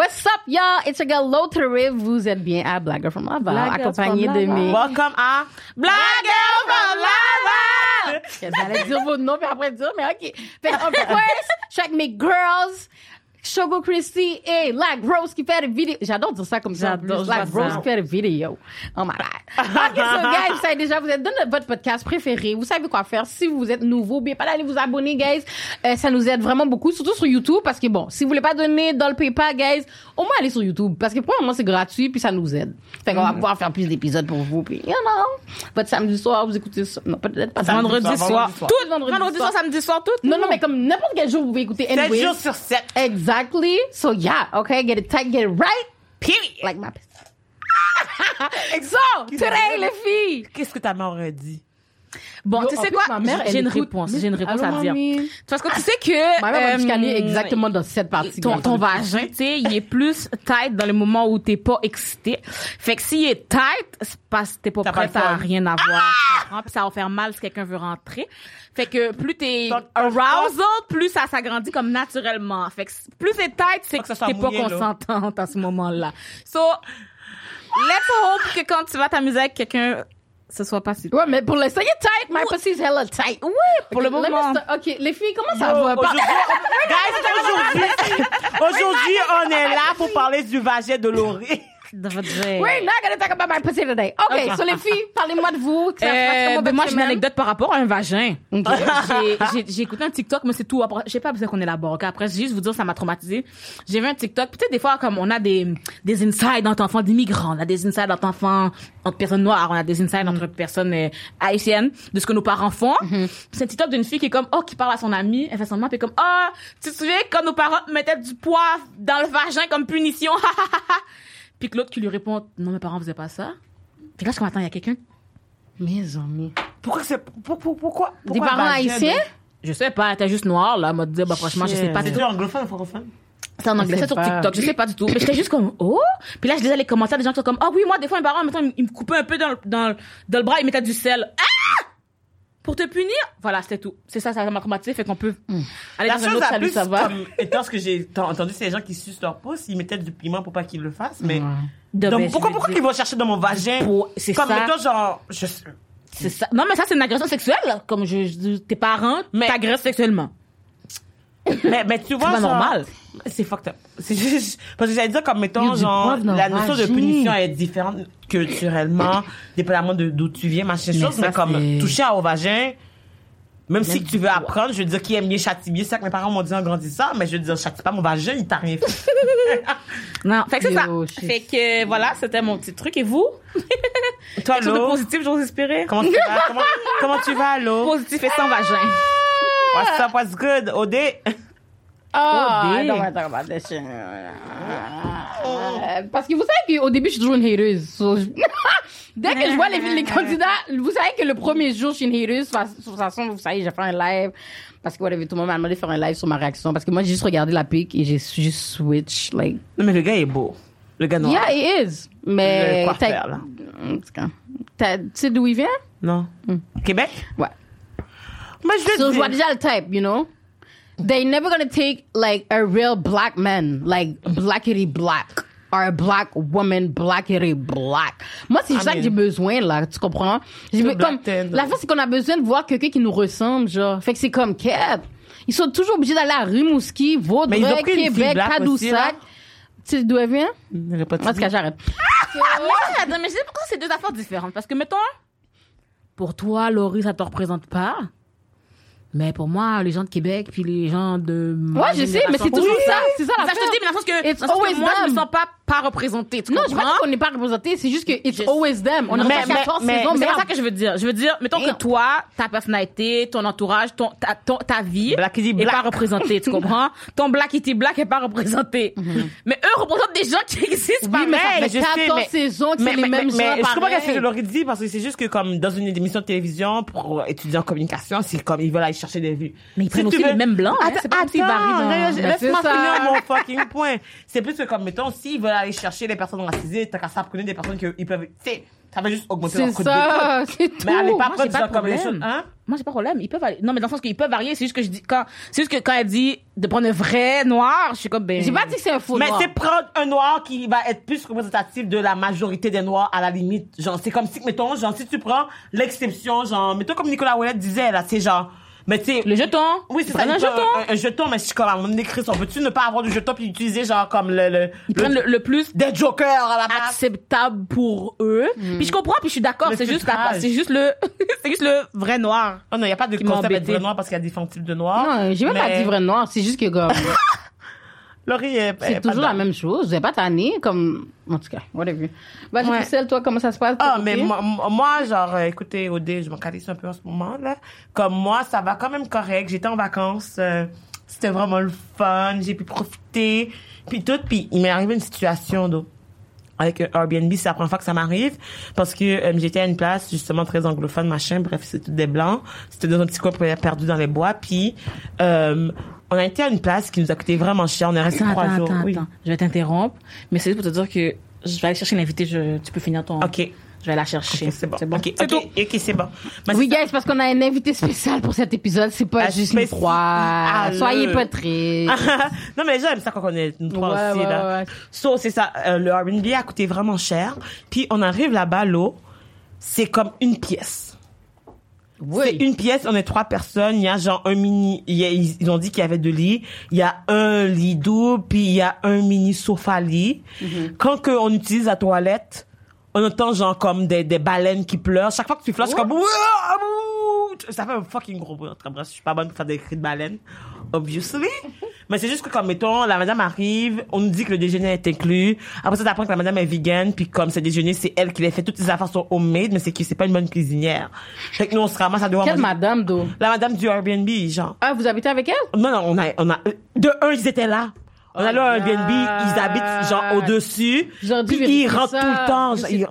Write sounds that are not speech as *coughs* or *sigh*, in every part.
What's up, y'all? It's your girl Lothar Vous êtes bien à Black Girl from Laval, accompagné from de Laval. mes... Welcome à Black Girl from Laval! *laughs* J'allais dire vos noms, puis après dire, mais OK. Fait of course, je suis avec mes girls, Shogo Christy et Black Rose qui fait des vidéos. J'adore dire ça comme ça. Black Rose qui fait des vidéos. Oh my God. *laughs* OK, so guys, vous savez déjà, vous êtes dans votre podcast préféré. Vous savez quoi faire. Si vous êtes nouveau, n'oubliez pas d'aller vous abonner, guys. Euh, ça nous aide vraiment beaucoup, surtout sur YouTube, parce que bon, si vous voulez pas donner dans le PayPal, guys, au moins allez sur YouTube, parce que premièrement, c'est gratuit, puis ça nous aide. Fait qu'on va pouvoir faire plus d'épisodes pour vous, puis, you know, votre samedi soir, vous écoutez ça. Non, peut-être pas samedi Vendredi soir, soir. vendredi soir. Tout, Vendredi vendredi soir. soir, samedi soir, tout. Non, non, mais comme n'importe quel jour, vous pouvez écouter 7 anyway. jours sur 7. Exactly. So yeah, okay, get it tight, get it right, Period. like my *laughs* So, today, les filles. Qu'est-ce que ta mère aurait dit? Bon, Yo, tu sais quoi? ma mère, J'ai une réponse. J'ai une réponse à dire. Parce que tu sais que. Ma mère me euh, exactement dans cette partie. ton, ton vagin, tu sais, il est plus tight dans les moments où t'es pas excité. Fait que s'il est tight, c'est parce que t'es pas T'as le fun. à rien avoir. tu comprends? Puis ça va faire mal si quelqu'un veut rentrer. Fait que plus t'es arousal, plus ça s'agrandit comme naturellement. Fait que plus c'est tight, c'est que, t'es pas consentante à ce moment-là. So, let's hope que quand tu vas t'amuser avec quelqu'un, ce soit pas si Ouais, mais pour l'instant, il est tight. My pussy's hella tight. Oui, pour le moment. start- OK, les filles, comment ça Yo, va? Guys, aujourd'hui, aujourd'hui, on est là pour parler du vagin de Laurie. We're not gonna talk about my pussy today. OK, Ok. so les filles, parlez-moi de vous. ça Euh, comment ben moi, j'ai une anecdote par rapport à un vagin. Ok. J'ai- écouté un TikTok, mais c'est tout. Après, j'ai pas besoin qu'on élabore. ok? Après, juste vous dire, ça m'a traumatisé. J'ai vu un TikTok. Peut-être des fois, comme on a des des insides entre enfants d'immigrants, on a des insides entre enfants entre personnes noires, on a des insides entre personnes euh, haïtiennes de ce que nos parents font. C'est un TikTok d'une fille qui est comme oh qui parle à son amie, elle fait semblant, puis comme oh tu te souviens quand nos parents mettaient du poivre dans le vagin comme punition, *laughs* puis que l'autre qui lui répond non mes parents faisaient pas ça. Que là, je attends, il y a quelqu'un Mes amis. Pourquoi c'est, pour, pour- pourquoi, Des parents de- haïtiens? Je sais pas, était juste noire, là, elle m'a dit, bah, franchement, je sais pas du C'est tout. du anglophone ou francophone? C'est en anglais, c'est sur. TikTok, je sais pas du tout. Mais j'étais juste comme, oh! Puis là, je lisais les commentaires des gens qui sont comme, ah oui, moi, des fois, mes parents, mettons, ils me coupaient un peu dans, le- dans, le- dans le bras, ils mettaient du sel. Ah! Pour te punir? Voilà, c'était tout. C'est ça, ça m'a traumatisé, fait qu'on peut aller La dans un chose autre la salut, plus, ça va. comme, étant ce que j'ai entendu, c'est les gens qui sucent leur pouce, ils mettaient du piment pour pas qu'ils le fassent, mais, donc, ben, pourquoi, pourquoi dire- qu'ils vont chercher dans mon vagin? Pour- c'est comme, ça. mettons, genre, je sais- C'est ça. Non, mais ça, c'est une agression sexuelle. Comme je, tes parents Mais- t'agressent sexuellement. Mais, mais tu vois, genre, normal. C'est fucked up. C'est juste, parce que j'allais dire comme, mettons, genre, la notion de punition est différente culturellement, *coughs* dépendamment de d'où tu viens, machin chose, mais comme, c'est- toucher au vagin, même si tu veux apprendre, je veux dire, qui aime bien châtie bien, c'est ça que mes parents m'ont dit en grandissant, mais je veux dire, châtie pas mon vagin, il t'a rien fait. *laughs* Non, fait que c'est ça. Fait que, voilà, c'était mon petit truc. Et vous? Toi, *laughs* Lo, positif, j'ose espérer? comment tu vas? Comment, comment tu vas, Lo? Positif et sans vagin. What's up, what's good? Odé? Ah, Oh, non, dear. attends, attends, attends. Euh, Parce que vous savez qu'au début, je suis toujours une hateuse. So, je- *laughs* Dès que je vois les, les *laughs* candidats, vous savez que le premier jour, je suis une hateuse. De toute façon, vous savez, j'ai fait un live. Parce que whatever, tout le monde m'a demandé de faire un live sur ma réaction. Parce que moi, j'ai juste regardé la pic et j'ai juste switch. Like, Non, mais le gars est beau. Le gars noir. yeah, it is. Mais. Le faire, là? En tout cas, t'as- Tu sais d'où il vient? Non. Québec? Ouais. So, te je vois dire. déjà le type, you know? They never gonna take, like, a real black man, like, blackity black. Or a black woman, blackity black. Moi, c'est ça que j'ai besoin, là, tu comprends? J'ai be- black comme, la fin, c'est qu'on a besoin de voir quelqu'un qui nous ressemble, genre. Fait que c'est comme Kev. Ils sont toujours obligés d'aller à Rimouski, Vaudreuil, Québec. Tadoussac. Tu sais d'où elle vient? J'aurais pas En tout cas, j'arrête. Ah, mais je sais pourquoi c'est deux affaires différentes. Parce que, mettons, pour toi, Laurie, ça te représente pas. Mais pour moi, les gens de Québec, puis les gens de. Ouais, je sais, mais c'est toujours ça. C'est ça Ça, la je te dis, mais dans le sens que, dans le sens que moi, je me sens pas, pas représentée. Tu Non, je pas comprends? dire qu'on n'est pas représenté, c'est juste que it's Je- always them. On a mais- fait 14 mais- saisons, Mais c'est pas ça que je veux dire. Je veux dire, mettons que toi, ta personnalité, ton entourage, ton, ta, ton- ta vie Blackity est black. pas représentée, tu comprends? *laughs* Ton blackity black est pas représenté. Mais eux représentent des gens qui existent Oui, mais ça pareil. fait je sais, 14 mais- saisons c'est les mêmes mais, gens. mais je comprends pareil. ce que je leur ai dit parce que c'est juste que comme dans une émission de télévision pour étudier en communication, c'est comme ils veulent aller chercher des vues. Mais ils prennent aussi les mêmes blancs, hein, Attends, pas Laisse-moi finir mon fucking point. C'est plus que comme mettons s'ils veulent aller chercher les personnes racisées, t'as qu'à s'apprendre des personnes qu'ils peuvent, tu sais, ça va juste augmenter leur coût ça, d'écoute. *laughs* c'est tout. Mais allez pas prendre pas ça de comme les choses, hein? Moi, j'ai pas de problème. Ils peuvent aller. Non, mais dans le sens qu'ils peuvent varier. C'est juste que je dis, quand, c'est juste que quand elle dit de prendre un vrai noir, je suis comme, ben. J'ai pas dit que c'est un faux Mais noir. c'est prendre un noir qui va être plus représentatif de la majorité des noirs à la limite. Genre, c'est comme si, mettons, genre, si tu prends l'exception, genre, mettons comme Nicolas Ouellet disait, là, c'est genre, mais tu sais, Le jeton. oui, c'est ça. Un jeton. Un, un jeton, mais je suis comme, à mon écrit, on peut-tu ne pas avoir de jeton puis utiliser, genre, comme le, le, Ils prennent le, le plus des jokers à la base? acceptable pour eux. Puis je comprends, puis je suis d'accord. C'est juste c'est juste le, *laughs* c'est juste le vrai noir. Oh non, il n'y a pas de concept embêté. vrai noir parce qu'il y a différents types de noirs. Non, j'ai même pas dit vrai noir. C'est juste que comme, *laughs* Laurie est, c'est est toujours la même chose. Vous êtes pas tanné, comme, en tout cas, whatever. Vas-y, Ouais. Christelle, toi, comment ça se passe? Ah, mais moi, moi, genre, euh, écoutez, Odé, je m'en calisse un peu en ce moment, là. Comme moi, ça va quand même correct. J'étais en vacances. euh, C'était vraiment le fun. J'ai pu profiter. Puis tout. Puis il m'est arrivé une situation, donc, avec un Airbnb. C'est la première fois que ça m'arrive. Parce que euh, j'étais à une place, justement, très anglophone, machin. Bref, c'était des blancs. C'était dans un petit coin perdu dans les bois. Puis, euh, on a été à une place qui nous a coûté vraiment cher. On est resté trois attends, jours. attends, oui. attends. Je vais t'interrompre, mais c'est juste pour te dire que je vais aller chercher l'invité. Tu peux finir ton. OK. Je vais la chercher. C'est bon. C'est bon? OK, C'est c'est bon. Oui, guys, parce qu'on a un invité spécial pour cet épisode. C'est pas Ah, juste nous trois. Ah, Soyez le- pas tristes. *laughs* non, mais les gens aiment ça quand on est nous trois Ouais, aussi, ouais, là. ouais. So, c'est ça. euh, le Airbnb a coûté vraiment cher. Puis, on arrive là-bas, l'eau, c'est comme une pièce. C'est une pièce, on est trois personnes. Il y a genre un mini. il y a- ils, ont dit qu'il y avait deux lits. Il y a un lit double, puis il y a un mini sofa lit. Mm-hmm. Quand que on utilise la toilette, on entend genre comme des, des baleines qui pleurent. Chaque fois que tu flushes, comme ça fait un fucking gros bruit. En tout cas, bref, je suis pas bonne pour faire des cris de baleine, obviously. *laughs* Mais c'est juste que comme mettons, la madame arrive, on nous dit que le déjeuner est inclus. Après ça, t'apprends que la madame est vegan, puis comme c'est déjeuner, c'est elle qui les fait toutes les affaires sont homemade, mais c'est que c'est pas une bonne cuisinière. Fait que nous on se ramasse à devoir Quelle manger- madame, d'eau? la madame du Airbnb, genre. Ah, vous habitez avec elle? Non, non, on a, on a, de un, ils étaient là. On a Oh là un. Airbnb, ils habitent genre au-dessus. J'aurais dû Puis ils rentrent ça. tout le temps. Genre, ils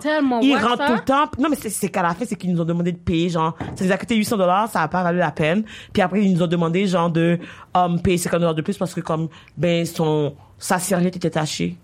ils rentrent ça. tout le temps. Non, mais c'est, qu'à la fin, c'est qu'ils nous ont demandé de payer, genre, ça nous a coûté 800 dollars, ça a pas valu la peine. Puis après, ils nous ont demandé, genre, de, um, payer 50 dollars de plus parce que comme, ben, son, sa serviette était tachée.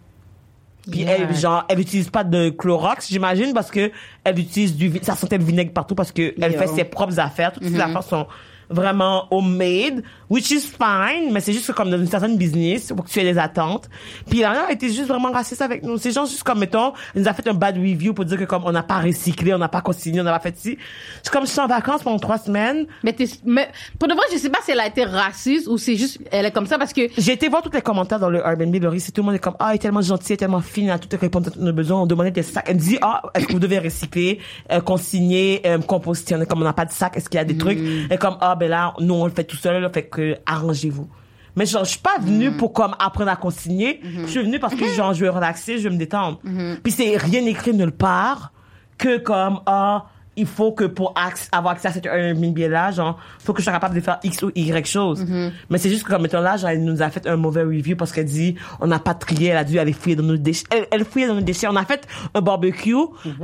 Puis Yeah. elle, genre, elle utilise pas de Clorox, j'imagine, parce que elle utilise du, ça sentait le vinaigre partout parce que elle fait ses propres affaires. Toutes Mm-hmm. ses affaires sont vraiment homemade, which is fine, mais c'est juste que comme dans une certaine business, faut que tu aies des attentes. Puis la a été juste vraiment raciste avec nous. C'est genre juste comme, mettons, elle nous a fait un bad review pour dire que comme on n'a pas recyclé, on n'a pas consigné, on n'a pas fait ci. C'est comme je suis en vacances pendant trois semaines. Mais, t'es- mais pour de vrai, je sais pas si elle a été raciste ou c'est juste, elle est comme ça parce que J'ai été voir tous les commentaires dans le Airbnb, Laurie, c'est tout le monde est comme, ah, elle est tellement gentille, elle est tellement fine, elle a tout répondre à nos besoins, on demandait des sacs. Elle me dit, ah, est-ce que vous devez recycler, euh, consigner, euh, composter, on est comme, on n'a pas de sac, est-ce qu'il y a des trucs? Elle est comme, ah, ben là, nous, on le fait tout seul, là, fait que, arrangez-vous. Mais genre, je suis pas venue pour comme apprendre à consigner. Je suis venue parce que genre, je veux relaxer, je veux me détendre. Puis c'est rien écrit nulle part que comme, ah, il faut que pour avoir accès à cet Airbnb là, genre, faut que je sois capable de faire X ou Y chose. Mais c'est juste que comme mettons là, genre, elle nous a fait un mauvais review parce qu'elle dit, on n'a pas trié, elle a dû aller fouiller dans nos déchets. Elle, elle fouillait dans nos déchets. On a fait un barbecue.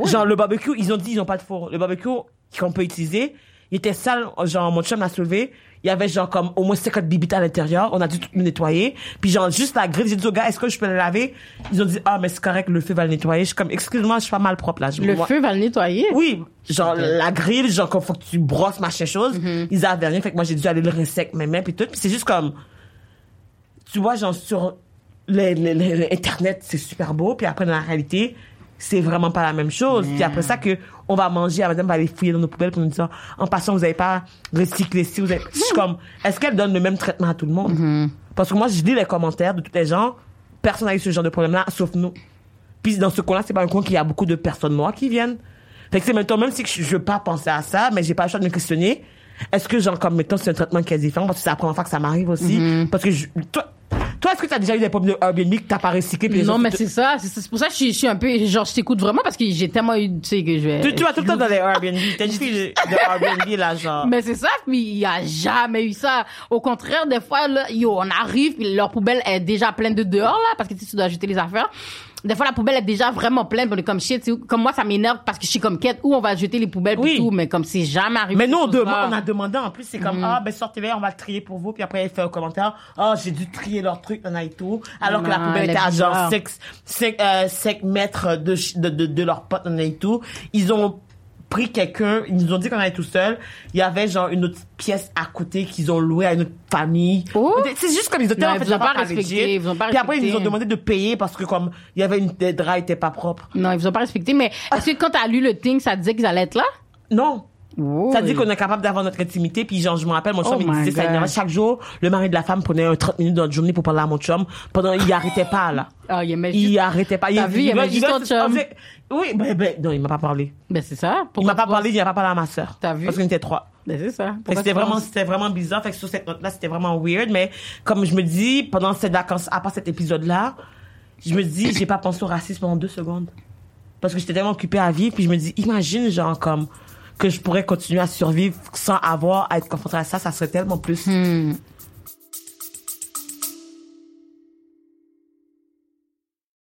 Genre, le barbecue, ils ont dit, ils ont pas de four. Le barbecue qu'on peut utiliser, il était sale, genre, mon chum l'a soulevé. Il y avait genre comme au moins 50 bibites à l'intérieur. On a dû tout nettoyer. Puis genre juste la grille, j'ai dit aux gars, est-ce que je peux le laver? Ils ont dit, ah, mais c'est correct, le feu va le nettoyer. Je suis comme, excuse-moi, je suis pas mal propre là. Je- le moi- feu va le nettoyer? oui, genre la grille, genre qu'il faut que tu brosses machin chose. Ils avaient rien, fait que moi j'ai dû aller le rincer avec mes mains puis tout. Puis c'est juste comme, tu vois, genre sur le, le- le- le internet c'est super beau, puis après dans la réalité c'est vraiment pas la même chose. Puis après ça que on va manger, madame va aller fouiller dans nos poubelles pour nous dire, en passant vous avez pas recyclé si vous avez. *laughs* Je suis comme, est-ce qu'elle donne le même traitement à tout le monde? Parce que moi je lis les commentaires de tous les gens, personne n'a eu ce genre de problème là, sauf nous. Puis dans ce coin-là, c'est pas un coin qu'il y a beaucoup de personnes noires qui viennent. Fait que c'est maintenant, même si je, veux pas penser à ça, mais j'ai pas le choix de me questionner. Est-ce que genre comme mettons c'est un traitement qui est différent parce que c'est la première fois que ça m'arrive aussi? Parce que je, toi toi est-ce que t'as déjà eu des problèmes de Airbnb que t'as pas recyclé puis les Non, mais c'est ça. C'est c'est pour ça que je suis, je suis un peu, genre, je t'écoute vraiment parce que j'ai tellement eu, tu sais, que je vais. tu, tu vas tout le temps dans les Airbnb t'es une fille de, de Airbnb là genre Mais c'est ça, puis il y a jamais eu ça. Au contraire, des fois, là, yo, on arrive, puis leur poubelle est déjà pleine de dehors, là, parce que tu sais, tu dois jeter les affaires. Des fois, la poubelle est déjà vraiment pleine, puis on est comme shit, comme moi, ça m'énerve parce que je suis comme quête, où on va jeter les poubelles, Oui. tout, mais comme c'est jamais arrivé. mais nous on, demande, on a demandé en plus c'est comme ah ben sortez-les on va le trier pour vous puis après elle fait un commentaire ah j'ai dû trier leur truc on a et tout alors que la Non, poubelle elle était à genre bizarre. 5 5 euh, mètres de, de, de, de leur pote on a et tout ils ont pris quelqu'un, ils nous ont dit qu'on allait tout seul. Il y avait genre une autre pièce à côté qu'ils ont loué à une autre famille. Oh. C'est juste comme ils étaient en ils fait vous ont pas respecté, ils vous ont pas Puis après ils nous ont demandé de payer parce que comme il y avait une des draps étaient pas propres. Non, ils vous ont pas respecté, mais est-ce que quand t'as lu le thing, ça disait qu'ils allaient être là? Non. Oh, Ça dit qu'on est capable d'avoir notre intimité, puis genre, je me rappelle, mon chum, Oh il disait ça, God. énervait. chaque jour, le mari de la femme prenait un 30 minutes dans la journée pour parler à mon chum, pendant, il arrêtait pas, là. Ah, il Il arrêtait pas. T'as vu, il aimait va- juste ton chum. Oui, ben, ben, non, il m'a pas parlé. Ben, c'est ça. Il m'a pas parlé, il n'a pas parlé à ma sœur. T'as vu? Parce qu'on était trois. Ben, c'est ça. C'était vraiment, c'était vraiment bizarre. Fait que sur cette note-là, c'était vraiment weird. Mais comme je me dis, pendant cette vacances, à part cet épisode-là, je me dis, j'ai pas pensé au racisme pendant deux secondes. Parce que j'étais tellement occupée à vivre. Puis je me dis, imagine, genre, comme, que je pourrais continuer à survivre sans avoir à être confrontée à ça. Ça serait tellement plus. Hmm.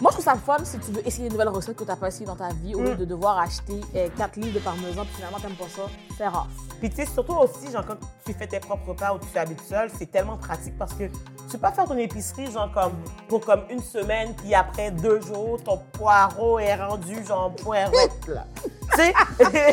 Moi, je trouve ça le fun si tu veux essayer une nouvelle recette que tu n'as pas essayé dans ta vie au lieu de devoir acheter 4 livres de parmesan puis finalement, tu n'aimes pas ça. C'est rare. Puis tu sais, surtout aussi, genre, quand tu fais tes propres repas ou tu habites seul, c'est tellement pratique parce que tu peux pas faire ton épicerie, genre, comme, pour comme une semaine, puis après deux jours, ton poireau est rendu, genre, poirette, *laughs* là. tu sais,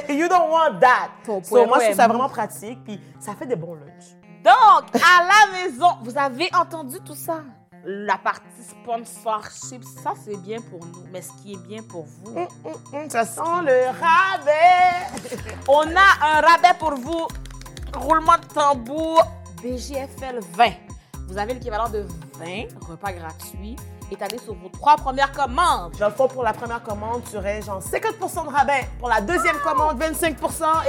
*laughs* you don't want that. Ton So, moi, je trouve ça vraiment pratique, puis ça fait des bons lunchs. Donc, à la maison, vous avez entendu tout ça? La partie sponsorship, ça c'est bien pour nous. Mais ce qui est bien pour vous, Hum, ça sent le rabais. *laughs* on a un rabais pour vous. Roulement de tambour, BGFL 20. Vous avez l'équivalent de 20 repas gratuits étalés sur vos trois premières commandes. Dans le fond, pour la première commande, tu aurais genre 50 de rabais. Pour la deuxième commande, 25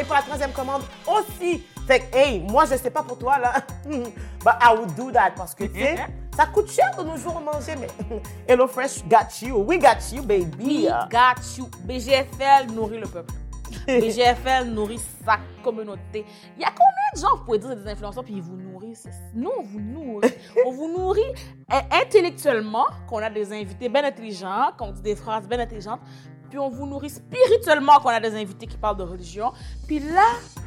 Et pour la troisième commande aussi. Fait que, hey, moi, je sais pas pour toi, là. *laughs* But I would do that parce que, tu sais, *laughs* ça coûte cher de nos jours manger, mais *laughs* HelloFresh got you. We got you, baby. We got you. BGFL nourrit le peuple. *laughs* BGFL nourrit sa communauté. Il y a combien de gens, vous pouvez dire, des influenceurs, puis ils vous nourrissent? Nous, on vous nourrit. *laughs* on vous nourrit euh, intellectuellement, qu'on a des invités bien intelligents, qu'on dit des phrases bien intelligentes, puis on vous nourrit spirituellement, qu'on a des invités qui parlent de religion, puis là,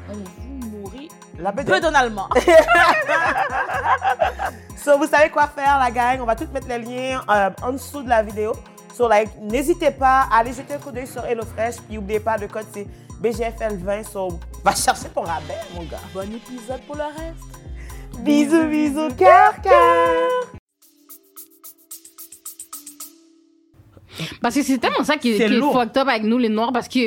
on vous nourrit La peu donalement. *laughs* So, vous savez quoi faire, la gang. On va tout mettre les liens euh, en dessous de la vidéo. So, like, n'hésitez pas à aller jeter un coup d'œil sur HelloFresh. Puis, n'oubliez pas, le code, c'est BGFL20. So, va chercher ton rabais, mon gars. bon épisode pour le reste. Bisous, bisous, cœur, cœur. Parce que c'est tellement ça qui, C'est qui est fucked up avec nous, les Noirs, parce que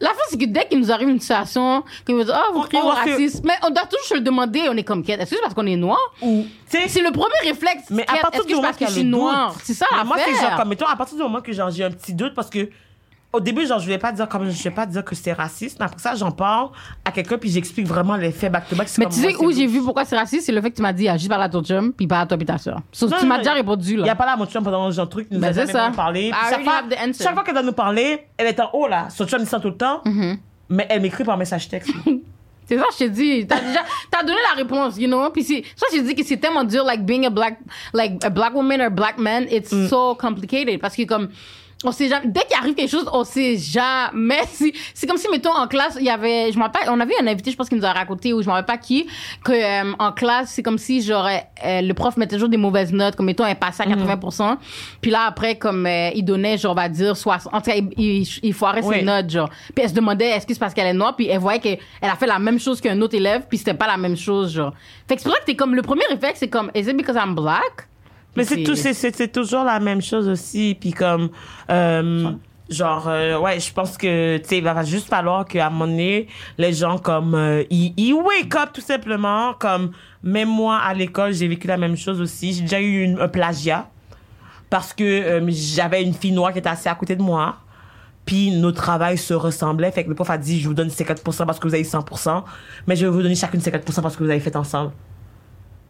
la fin, c'est que dès qu'il nous arrive une situation, qu'ils nous disent, ah, vous se- racisme, mais on doit toujours se le demander, on est comme quête. Est-ce que c'est parce qu'on est noir? Ou, C'est le premier réflexe. Mais à partir du moment que je suis noire? C'est ça Mais moi, c'est genre l'affaire. comme, mettons, à partir du moment que j'ai un petit doute, parce que au début, genre, je vais pas dire comme, je vais pas dire que c'est raciste, mais après ça, j'en parle à quelqu'un, puis j'explique vraiment les faits back to back. Mais tu sais où j'ai vu pourquoi c'est raciste, c'est le fait que tu m'as dit, juste parle à ton chum, puis parle à toi et ta soeur. Tu m'as déjà répondu, Il n'y là. a pas la mon chum pendant genre truc, il nous Ben, a jamais parlé. Puis chaque fois, qu'elle doit nous parler, elle est en haut là. Son chum, il sent tout le temps. Mm-hmm. Mais elle m'écrit par message texte. *laughs* C'est ça, je t'ai dit. T'as déjà, t'as donné la réponse, you know? Puis c'est, ça, je t'ai dit que c'est tellement dur, like being a black, like a black woman or black man, it's Mm. so complicated. Parce que comme, on sait jamais. Dès qu'il arrive quelque chose, on sait jamais. si- C'est comme si, mettons, en classe, il y avait, je m'en rappelle, on avait un invité, je pense qu'il nous a raconté, ou je m'en rappelle pas qui, que euh, en classe, c'est comme si, genre, euh, le prof mettait toujours des mauvaises notes, comme mettons, elle passait à 80%. Puis là, après, comme euh, il donnait, genre, on va dire, 60. En tout cas, il, il, il foirait Oui. ses notes, genre. Puis elle se demandait, est-ce que c'est parce qu'elle est noire, puis elle voyait qu'elle a fait la même chose qu'un autre élève, puis c'était pas la même chose, genre. Fait que c'est pour ça que t'es comme, le premier réflexe, c'est comme, is it because I'm black? Mais c'est tout, c'est, toujours la même chose aussi. Puis comme, euh, genre, euh, ouais, je pense que, tu sais, il va juste falloir qu'à un moment donné, les gens comme, euh, ils, ils wake up tout simplement. Comme, même moi, à l'école, j'ai vécu la même chose aussi. J'ai déjà eu une, un plagiat. Parce que j'avais une fille noire qui était assise à côté de moi. Puis nos travails se ressemblaient. Fait que le prof a dit, je vous donne 50% parce que vous avez 100%. Mais je vais vous donner chacune 50% parce que vous avez fait ensemble.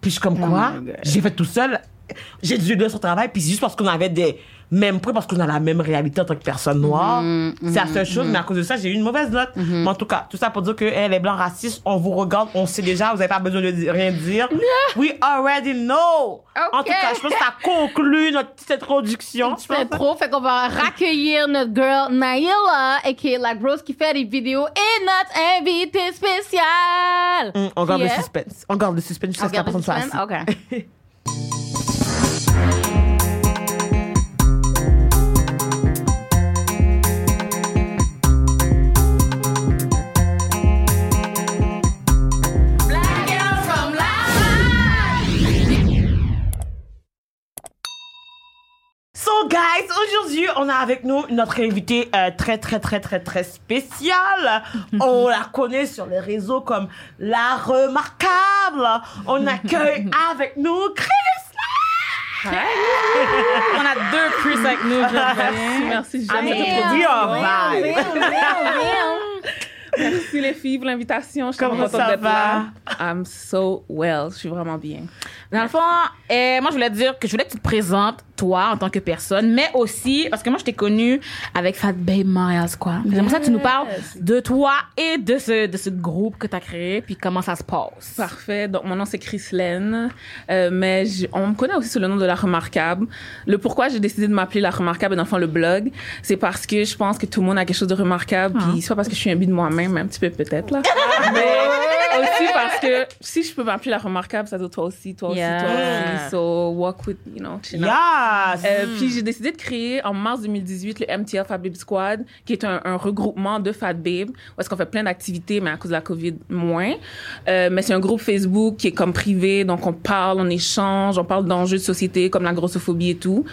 Puis je suis comme quoi? my God. J'ai fait tout seul? J'ai dû son travail. Puis c'est juste parce qu'on avait des mêmes points, parce qu'on a la même réalité en tant que personne noire. c'est la seule chose. Mais à cause de ça, j'ai eu une mauvaise note. Mais en tout cas, tout ça pour dire que hey, les blancs racistes, on vous regarde, on sait déjà, vous n'avez pas besoin de rien dire. *laughs* We already know. En Ok. tout cas, je pense que ça conclut notre petite introduction. C'est trop, fait qu'on va raccueillir notre girl Naila, et la grosse qui fait des vidéos, et notre invité spécial. On garde Qui le est- suspense. On garde le suspense jusqu'à ce que la personne soit assise. OK. *laughs* So guys, aujourd'hui, on a avec nous notre invitée euh, très très très très très spéciale. *laughs* on la connaît sur les réseaux comme la remarquable. On accueille *laughs* avec nous Chris. *laughs* On a deux Chris avec nous. Merci, merci. J'aime. Merci les filles pour l'invitation. Je suis Comment ça d'être va? là. I'm so well. Je suis vraiment bien. Dans le fond, euh, moi, je voulais te dire que je voulais que tu te présentes, toi, en tant que personne, mais aussi, parce que moi, je t'ai connue avec Fat Babe Miles, quoi. J'aimerais ça que tu nous parles de toi et de ce, de ce groupe que tu as créé, puis comment ça se passe. Parfait. Donc, mon nom, c'est Chris Len. Euh, mais je- on me connaît aussi sous le nom de La Remarquable. Le pourquoi j'ai décidé de m'appeler La Remarquable, et le fond, le blog, c'est parce que je pense que tout le monde a quelque chose de remarquable. Puis, soit parce que je suis un de moi-même, un petit peu peut-être, là. *laughs* mais aussi parce que si je peux m'appeler La Remarquable, ça dire toi aussi, toi Yeah. aussi, toi aussi. So, walk with, you know, China. Yes. Euh, Puis j'ai décidé de créer en mars 2018 le MTL Fat Babe Squad, qui est un, un regroupement de Fat Babe, où est-ce qu'on fait plein d'activités, mais à cause de la COVID, moins. Euh, mais c'est un groupe Facebook qui est comme privé, donc on parle, on échange, on parle d'enjeux de société comme la grossophobie et tout.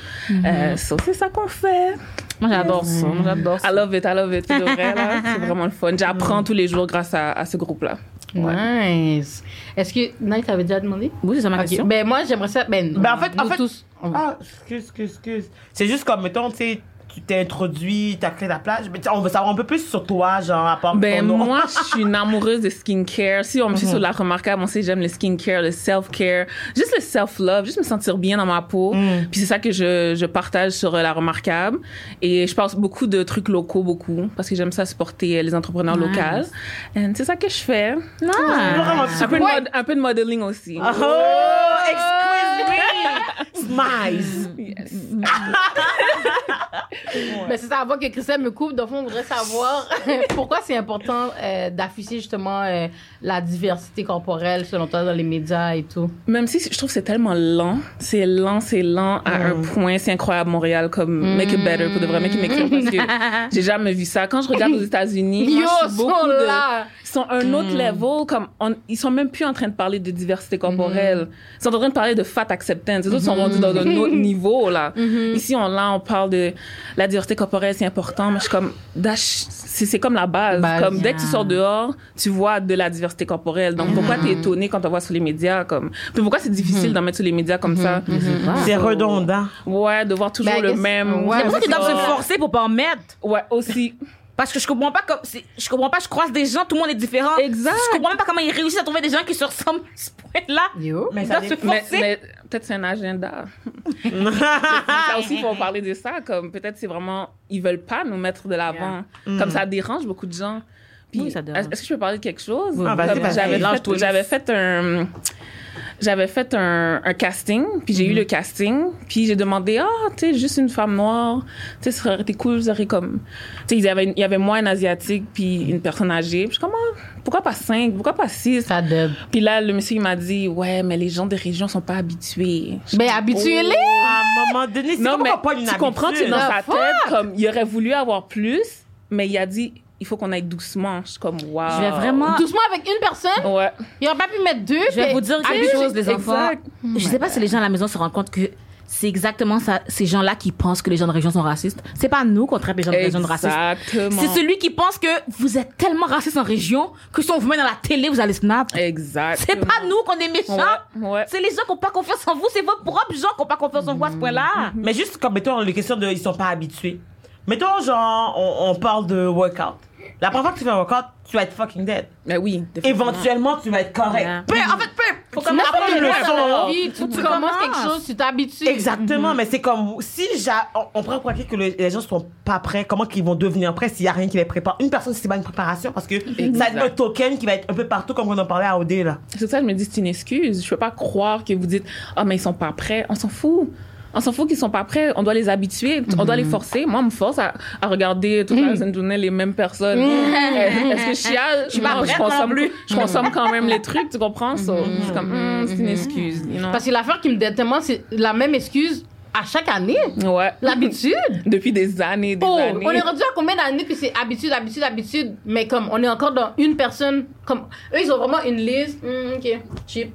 Euh, so, c'est ça qu'on fait. Moi, j'adore ça. Moi, j'adore ça. I love it, I love it. C'est vraiment le fun. J'apprends tous les jours grâce à, à ce groupe-là. Nice. Est-ce que Night t'avais déjà demandé? Oui, c'est ça ma Ok. question. Ben moi j'aimerais ça. Ben, Ben, en fait- en nous fait- tous. on- Ah, excuse, excuse, excuse. C'est juste comme, mettons, tu sais, tu t'es introduit, t'as créé ta plage. Mais tu sais, on veut savoir un peu plus sur toi, genre, à part Ben, ton nom. moi, je suis une *laughs* amoureuse de skincare. Si on me suit sur la remarquable, on sait j'aime le skincare, le self-care, juste le self-love, juste me sentir bien dans ma peau. Puis c'est ça que je, je partage sur euh, la remarquable. Et je pense beaucoup de trucs locaux, beaucoup, parce que j'aime ça supporter euh, les entrepreneurs Nice. locaux. Et c'est ça que je fais. Vraiment, Un peu, de Ouais. un peu de modeling aussi. Oh, excuse me. *laughs* Smiles. Yes. *laughs* Ben, c'est ça, avant que Christelle me coupe, donc on voudrait savoir *laughs* pourquoi c'est important euh, d'afficher justement euh, la diversité corporelle selon toi dans les médias et tout. Même si je trouve que c'est tellement lent, c'est lent, c'est lent à un point, c'est incroyable Montréal comme make it better pour de vrai make it make it parce que *laughs* j'ai jamais vu ça. Quand je regarde aux États-Unis, moi, Yo, je suis beaucoup sont de là. Ils sont un autre level comme on- ils sont même plus en train de parler de diversité corporelle. Ils sont en train de parler de fat acceptance. Les autres sont rendus dans un autre *laughs* niveau là. Ici on là on parle de la diversité corporelle, c'est important, mais je suis comme c'est c'est comme la base. Comme dès que tu sors dehors, tu vois de la diversité corporelle. Donc pourquoi t'es étonné quand on voit sur les médias comme puis pourquoi c'est difficile d'en mettre sur les médias comme ça? C'est redondant. Ouais, de voir toujours Ben, le même. ouais, Pourquoi mais tu dois se ça- forcer pour pas en mettre? Ouais, aussi. Parce que je comprends pas comme, je comprends pas, je croise des gens, tout le monde est différent. Exact. Je comprends même pas comment ils réussissent à trouver des gens qui se ressemblent à ce point-là. Yo. Mais ça se. Mais, peut-être c'est un agenda. *laughs* ça aussi, il faut parler de ça. Comme peut-être c'est vraiment, ils veulent pas nous mettre de l'avant. Comme ça dérange beaucoup de gens. Puis, Oui, ça dérange. est-ce que je peux parler de quelque chose? Ah, fait, j'avais fait un, j'avais fait un, un casting, puis j'ai eu le casting, puis j'ai demandé, ah, tu sais, juste une femme noire, tu sais, ça aurait été cool, ça aurait comme, tu sais, il y avait, il y avait moi, un asiatique, puis une personne âgée. Puis je suis comme, Ah, pourquoi pas cinq, pourquoi pas six? Ça dub. Puis là, le monsieur, il m'a dit, ouais, mais les gens des régions sont pas habitués. Je Ben, habituez-les! À un moment donné, c'est mais pas une tu comprends, tu es dans sa fuck? tête, comme, il aurait voulu avoir plus, mais il a dit, il faut qu'on aille doucement. Je suis comme, wow. Je vais vraiment. Doucement avec une personne, Ouais. il aurait pas pu mettre deux. Je vais vous dire quelque chose, les enfants. exact. Je sais pas si les gens à la maison se rendent compte que c'est exactement ça, ces gens-là qui pensent que les gens de région sont racistes. C'est pas nous qu'on traite les gens de région de racistes. Exactement. C'est celui qui pense que vous êtes tellement raciste en région que si on vous met dans la télé, vous allez snap. Exact. C'est pas nous qu'on est méchants. Ouais, ouais. C'est les gens qui n'ont pas confiance en vous. C'est vos propres gens qui n'ont pas confiance en vous à ce point-là. Mais juste comme, mettons, les questions de ils sont pas habitués. Mettons, genre, on, on parle de workout. La première fois que tu fais un workout, tu vas être fucking dead. Mais oui. Éventuellement, tu vas être correct. Yeah. Peu, en fait, peu. Faut Tu comme n'as apprendre pas une le leçon. Puis tu, tu Tu commences quelque chose, tu t'habitues. Exactement, mais c'est comme si on, on prend pour acquis que le- les gens sont pas prêts, comment qu'ils vont devenir prêts s'il y a rien qui les prépare? Une personne, c'est pas une préparation parce que ça va être un token qui va être un peu partout comme on en parlait à OD là. C'est ça, je me dis, c'est une excuse. Je peux pas croire que vous dites, ah, mais ils sont pas prêts. On s'en fout. On s'en fout qu'ils sont pas prêts. On doit les habituer. On doit les forcer. Moi, on me force à, à regarder toute la journée les mêmes personnes. Euh, Est-ce que je chiale? Je plus. Je consomme quand même les trucs, tu comprends? So, suis comme, Hmm, c'est une excuse. you know? Parce que l'affaire qui me déteste c'est la même excuse à chaque année. Ouais. L'habitude. *laughs* Depuis des années, des Oh, années. on est rendu à combien d'années que c'est habitude, habitude, habitude, mais comme on est encore dans une personne, comme eux ils ont vraiment une liste, Hmm, ok, cheap.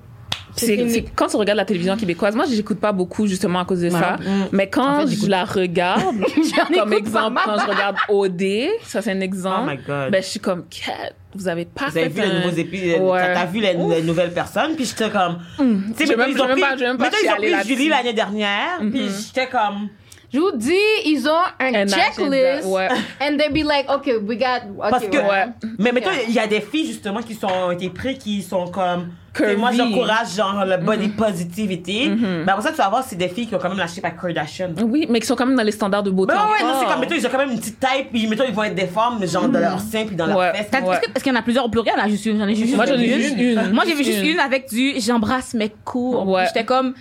C'est quand tu regardes la télévision québécoise, moi, j'écoute pas beaucoup justement à cause de ça. Mais quand En fait, je la regarde, *laughs* comme exemple, quand je regarde *laughs* OD, ça c'est un exemple. Oh my God. Ben, je suis comme, vous avez pas Vous avez fait vu un- les nouveaux épisodes, Ouais. t'as vu les, les nouvelles personnes, puis j'étais comme, tu sais, vais même- ils ont je vais même pris, pas- même pas ils ont pris. Julie l'année dernière, puis j'étais comme, Je vous dis, ils ont un, Un checklist, ouais. *laughs* and they be like, okay, we got, okay, Parce que, Ouais. mais mettons, il y a des filles justement qui sont ont été prises, qui sont comme, sais, moi j'encourage genre le body positivity, mais après ça tu vas voir c'est des filles qui ont quand même lâché par Kardashian. Oui, mais qui sont quand même dans les standards de beauté. Mais ouais, non, c'est comme, mettons, ils ont quand même une petite taille, puis mettons, ils vont être des formes, mais genre, dans leur sein, puis dans leur que- est-ce qu'il y en a plusieurs au pluriel? Là, juste une. J'en ai juste Moi, j'en ai juste une. Moi, j'ai vu juste Une. avec du j'embrasse mes. Ouais. J'étais comme,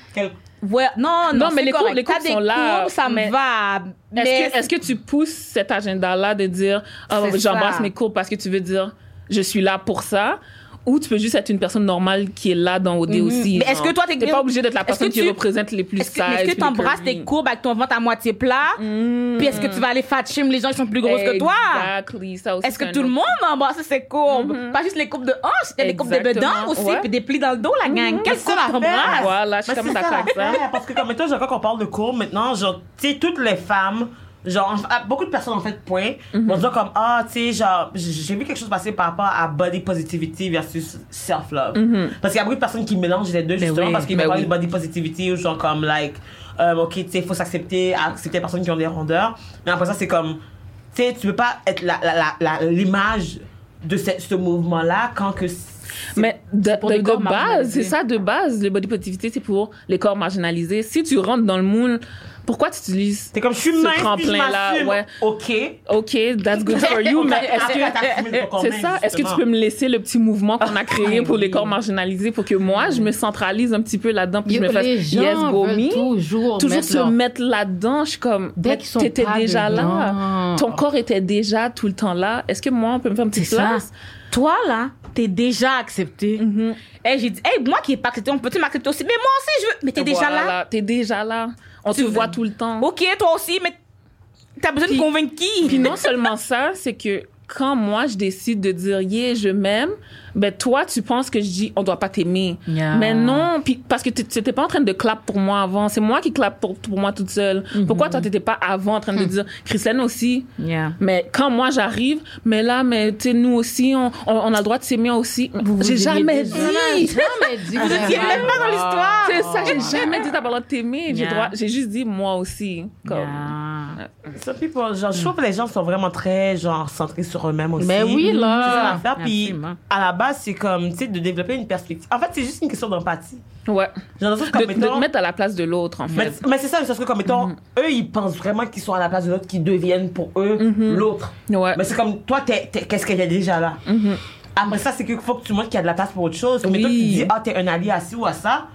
ouais, non, non, Non, mais les correct. les courbes T'as des sont là, courbes, ça mais- me va. Est-ce que, est-ce que tu pousses cet agenda-là de dire, oh, j'embrasse mes courbes parce que tu veux dire, je suis là pour ça? Ou tu peux juste être une personne normale qui est là dans OD aussi. Mhm. Mais est-ce que toi, t'es- T'es pas obligé d'être la personne que qui tu- représente les plus Est-ce que, size. est-ce que t'embrasses curvy. tes courbes avec ton ventre à moitié plat? Puis est-ce que tu vas aller fat shame les gens qui sont plus grosses que toi? Exactly. Ça aussi, Est-ce que tout le monde embrasse ses courbes? Pas juste les courbes de hanche, il y a des courbes de bedans aussi, Ouais. puis des plis dans le dos, la gang. Quelle ça l'affaire. t'embrasses? Voilà, je suis comme d'accord avec ça. Parce que, comme mettons, genre, quand on parle de cours, maintenant, genre, tu sais, toutes les femmes, genre, en- ah, beaucoup de personnes, en fait, point, Mhm. vont dire comme, ah, tu sais, genre, j'ai vu quelque chose passer par rapport à body positivity versus self-love. Parce qu'il y a beaucoup de personnes qui mélangent les deux, justement, oui, parce qu'ils vont Mhm. Ben oui. de body positivity ou genre, comme, like, euh, ok, tu sais, il faut s'accepter, accepter les personnes qui ont des rondeurs. Mais après ça, c'est comme, tu sais, tu peux pas être l'image de ce, ce mouvement-là quand que. Mais de, base, c'est ça de base, le body positivity, c'est pour les corps marginalisés. Si tu rentres dans le moule, pourquoi tu utilises C'est comme, je suis ce mince, puis je tremplin-là? Ouais. Ok. Ok, that's good for you, *laughs* mais est-ce que. *laughs* C'est ça. Est-ce que tu peux me laisser le petit mouvement qu'on a créé pour les corps marginalisés pour que moi, je me centralise un petit peu là-dedans puis je me fasse les gens yes, go me? toujours, Toujours mettre se leur- mettre là-dedans. Je suis comme, Dès mais qu'ils sont t'étais pas déjà là. Ton corps était déjà tout le temps là. Est-ce que moi, on peut me faire une petite C'est ça. place? Toi, là, t'es déjà accepté. Mhm. Eh, j'ai dit, hey, moi qui est pas accepté, on peut-tu m'accepter aussi? Mais moi aussi, je veux. Mais t'es déjà là. Voilà, T'es déjà là. On te voit tout le temps. Ok, toi aussi, mais t'as besoin Puis- de convaincre qui? Puis non seulement ça, c'est que quand moi je décide de dire yeah je m'aime, ben toi tu penses que je dis on doit pas t'aimer. Yeah. Mais non, puis parce que tu t'étais pas en train de clap pour moi avant, c'est moi qui clap pour, pour moi toute seule. Pourquoi toi t'étais pas avant en train de dire Christine aussi? Yeah. mais quand moi j'arrive, mais là, mais tu sais, nous aussi, on, on, on a le droit de s'aimer aussi. J'ai jamais dit. *laughs* jamais dit. Vous étiez même pas dans l'histoire. C'est ça, j'ai jamais dit d'avoir le droit de t'aimer. J'ai droit- J'ai juste dit moi aussi. Comme, Yeah. Ça, genre, je trouve que les gens sont vraiment très, genre, centrés sur eux-mêmes aussi. Mais oui, là. C'est ça. Puis, à la base, c'est comme, tu sais, de développer une perspective. En fait, c'est juste une question d'empathie. Ouais. Genre, De, comme, de mettons- te mettre à la place de l'autre, en fait. mais c'est ça, c'est parce que comme mettons, eux, ils pensent vraiment qu'ils sont à la place de l'autre, qu'ils deviennent pour eux l'autre. Ouais. Mais c'est comme toi, qu'est-ce qu'elle est déjà là? Après ça, c'est qu'il faut que tu montres qu'il y a de la place pour autre chose. Mais toi, tu Oui. dis, ah, t'es un allié à ci ou à ça.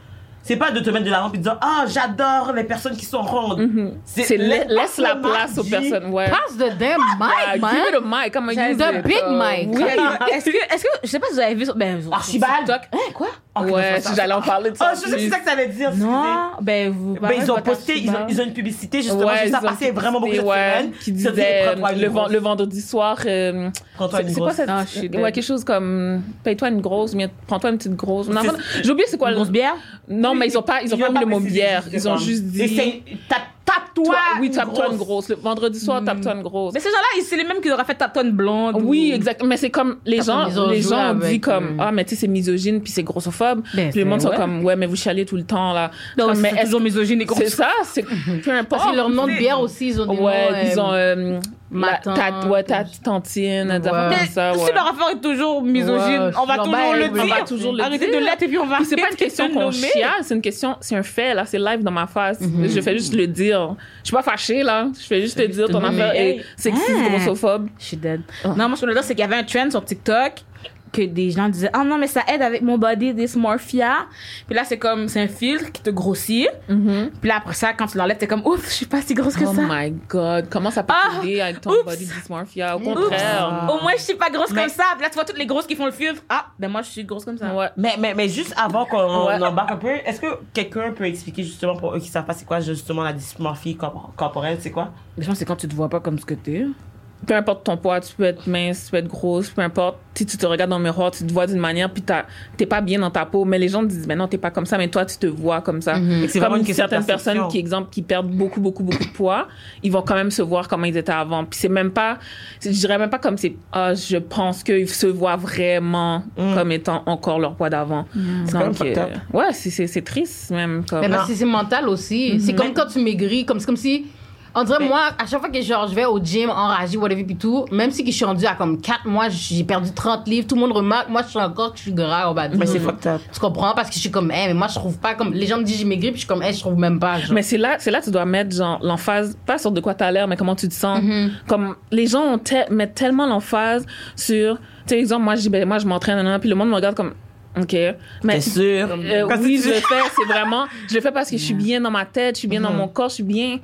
C'est pas de te mettre de la rampe et de dire, ah, j'adore les personnes qui sont rondes. C'est la- laisse la place aux mic, personnes. Ouais. Passe de damn mic, Yeah, man. give it a mic. Use the big Uh, mic. Oui. *laughs* Est-ce que, est-ce que, je sais pas si vous avez vu ben, Archibald. TikTok. Hein, quoi? Ouais, ça, j'allais en parler de Oh, ça. je sais que plus. c'est ça que ça allait dire. Non, ben, vous. Ben, ils ont posté, ils ont, ils ont une publicité justement, Ouais, juste ça passait vraiment beaucoup posté, cette ouais, semaine. qui disait prends-toi une le, vendredi soir. euh, Prends-toi c'est quoi grosse. cette Ah, ouais quelque chose comme paye-toi une grosse mais prends-toi une petite grosse. J'ai oublié c'est quoi Une le grosse bière? Non mais ils ont pas ils ont Ils pas mis le mot bière. Ils ont juste dit c'est, tape- tape-toi. toi, oui une tape-toi une grosse. Le vendredi soir tape-toi une grosse. Mais ces gens-là, c'est les mêmes qui auraient fait ta tonne blonde. Oui, ou- exact. Mais c'est comme les gens, ont les gens ont dit comme euh, ah mais tu sais c'est misogyne puis c'est grossophobe. Ben, puis le monde c'est- sont comme ouais mais vous chialez tout le temps là. Mais est-ce toujours misogyne et c'est grosse. ça? C'est peu importe. *laughs* Parce que leur nom de bière aussi, ils ont des Ouais, ils ont ma tante. ta, ouais, ta tantine, Ouais. comme ça. Si leur affaire est toujours misogyne, Ouais, on va toujours le on dire. va toujours le Arrêtez dire. de l'être et puis on va c'est pas une arrêter question de qu'on chiale, c'est une question, c'est un fait, là, c'est live dans ma face. Mhm. Je fais juste le dire. Je suis pas fâchée, là. Je fais juste te dire, ton affaire est sexiste, Ah. grossophobe. Je suis dead. Non, moi, ce que je veux dire, c'est qu'il y avait un trend sur TikTok que des gens disaient ah non mais ça aide avec mon body dysmorphia puis là c'est comme c'est un filtre qui te grossit puis là après ça quand tu l'enlèves t'es comme ouf je suis pas si grosse que Oh ça my god, comment ça peut Ah, t'aider avec ton body dysmorphia? Au contraire. au moins je suis pas grosse Mais- comme ça puis là tu vois toutes les grosses qui font le filtre ah ben moi je suis grosse comme ça Ouais. Mais, mais, mais juste avant qu'on Ouais. embarque un peu, est-ce que quelqu'un peut expliquer justement pour eux qui savent pas c'est quoi justement la dysmorphie corp- corporelle, c'est quoi? je pense que c'est quand tu te vois pas comme ce que t'es Peu importe ton poids, tu peux être mince, tu peux être grosse, peu importe. Si tu te regardes dans le miroir, tu te vois d'une manière, puis t'es pas bien dans ta peau. Mais les gens te disent, mais non, t'es pas comme ça, mais toi, tu te vois comme ça. Et c'est vraiment Comme une certaines personnes qui, exemple, qui perdent beaucoup, beaucoup, beaucoup de poids, ils vont quand même se voir comment ils étaient avant. Puis c'est même pas, c'est- je dirais même pas comme c'est, ah, je pense qu'ils se voient vraiment comme étant encore leur poids d'avant. C'est même Donc, euh, ouais, c'est, c'est, c'est triste même. Comme, Mais parce que c'est mental aussi. C'est comme quand tu maigris, comme, c'est comme si. On dirait, moi, à chaque fois que genre, je vais au gym, enragé, whatever, puis tout, même si je suis rendue à comme 4 mois, j'ai perdu 30 livres, tout le monde remarque, moi, je suis encore, je suis gras, on va dire. Mais c'est fucked up. Tu comprends? Parce que je suis comme, eh, mais moi, je trouve pas comme. Les gens me disent j'ai maigri, puis je suis comme, eh, je trouve même pas. genre. Mais c'est là, c'est là que tu dois mettre genre l'emphase, pas sur de quoi t'as l'air, mais comment tu te sens. Mm-hmm. Comme les gens ont te- mettent tellement l'emphase sur, tu sais, exemple, moi je dis, ben, moi je m'entraîne, puis le monde me regarde comme, ok. Mais sûr? euh, oui, je le *laughs* fais, c'est vraiment, je le fais parce que je suis bien dans ma tête, je suis bien dans mon corps, je suis bien.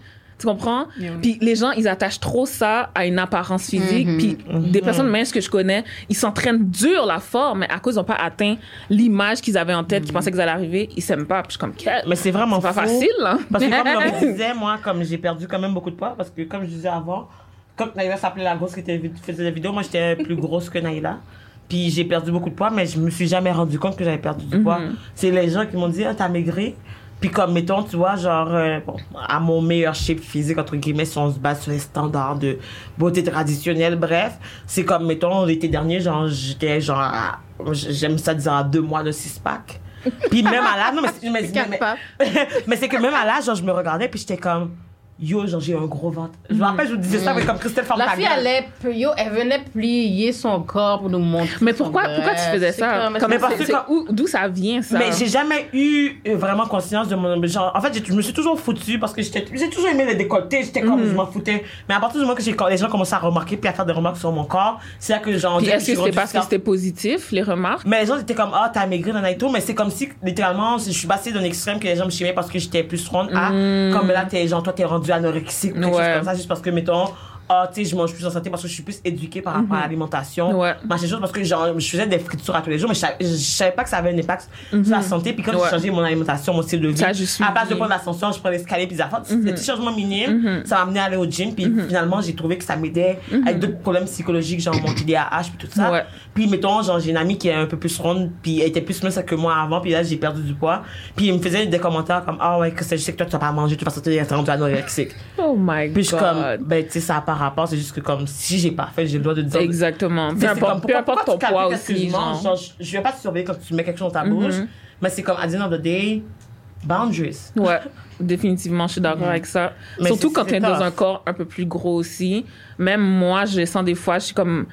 Tu comprends? Puis les gens, ils attachent trop ça à une apparence physique. Puis des personnes minces que je connais, ils s'entraînent dur la forme, mais à cause ils n'ont pas atteint l'image qu'ils avaient en tête, qu'ils pensaient qu'ils allaient arriver, ils s'aiment pas. Puis je suis comme, quel- Mais c'est vraiment pas fou. facile, là. Parce que comme Laurie *laughs* disait, moi, comme j'ai perdu quand même beaucoup de poids, parce que comme je disais avant, comme Naïla s'appelait la grosse qui était, faisait des vidéos, moi j'étais plus grosse que Naïla. Puis j'ai perdu beaucoup de poids, mais je me suis jamais rendu compte que j'avais perdu du poids. C'est les gens qui m'ont dit, ah, t'as maigri. Puis comme, mettons, tu vois, genre, euh, bon, à mon meilleur shape physique, entre guillemets, si on se base sur les standards de beauté traditionnelle, bref, c'est comme, mettons, l'été dernier, genre, j'étais genre, j'aime ça dire, à deux mois de six-pack. Puis même à l'âge, non, mais, c'est- mais, *laughs* mais, *laughs* mais c'est que même à l'âge, genre, je me regardais, puis j'étais comme, yo, genre, j'ai un gros ventre. Je me rappelle, je vous disais ça, mais comme Christelle La Fortagnan. fille, elle, est- yo, elle venait plier son corps pour nous montrer. Mais son pourquoi, pourquoi tu faisais ça? comme- Mais parce que quand- où- D'où ça vient, ça? Mais j'ai jamais eu euh, vraiment conscience de mon genre en fait j'ai- je me suis toujours foutue parce que j'étais j'ai toujours aimé les décolletés j'étais comme Mhm. je m'en foutais mais à partir du moment que j'ai quand les gens commençaient à remarquer puis à faire des remarques sur mon corps c'est là que genre on Puis est-ce je que c'était parce que c'était positif, les remarques? mais les gens étaient comme ah t'as maigri nan, nan, et tout mais c'est comme si littéralement je suis passée d'un extrême que les gens me chimaient parce que j'étais plus ronde à comme là t'es genre toi t'es rendu anorexique ou quelque. Ouais. chose comme ça juste parce que mettons ah tu sais je mange plus en santé parce que je suis plus éduquée par rapport à l'alimentation Mm-hmm. Ouais. machin chose parce que genre je faisais des fritures à tous les jours mais je savais, je savais pas que ça avait un impact sur la santé puis quand. Ouais. j'ai changé mon alimentation mon style de vie Ça a à base de suivi. prendre l'ascenseur je prenais l'escalier puis des affaires des petits changements minimes ça m'a amené à aller au gym puis finalement j'ai trouvé que ça m'aidait avec d'autres problèmes psychologiques genre mon TDAH puis tout ça. Ouais. puis mettons genre j'ai une amie qui est un peu plus ronde puis elle était plus mince que moi avant puis là j'ai perdu du poids puis il me faisait des commentaires comme ah ouais que je sais que toi tu vas pas manger tu vas sortir rendu anorexique Oh my puis je suis God. comme ben tu sais ça n'a pas rapport c'est juste que comme si j'ai pas fait j'ai le droit de dire Exactement. Peu importe, peu importe ton poids aussi, genre. Genre, je je vais pas te surveiller quand tu mets quelque chose dans ta bouche, mais c'est comme, à the end of the day, boundaries. Ouais, définitivement, je suis d'accord avec ça. Mais Surtout quand tu es dans un corps un peu plus gros aussi. Même moi, je sens des fois, je suis comme.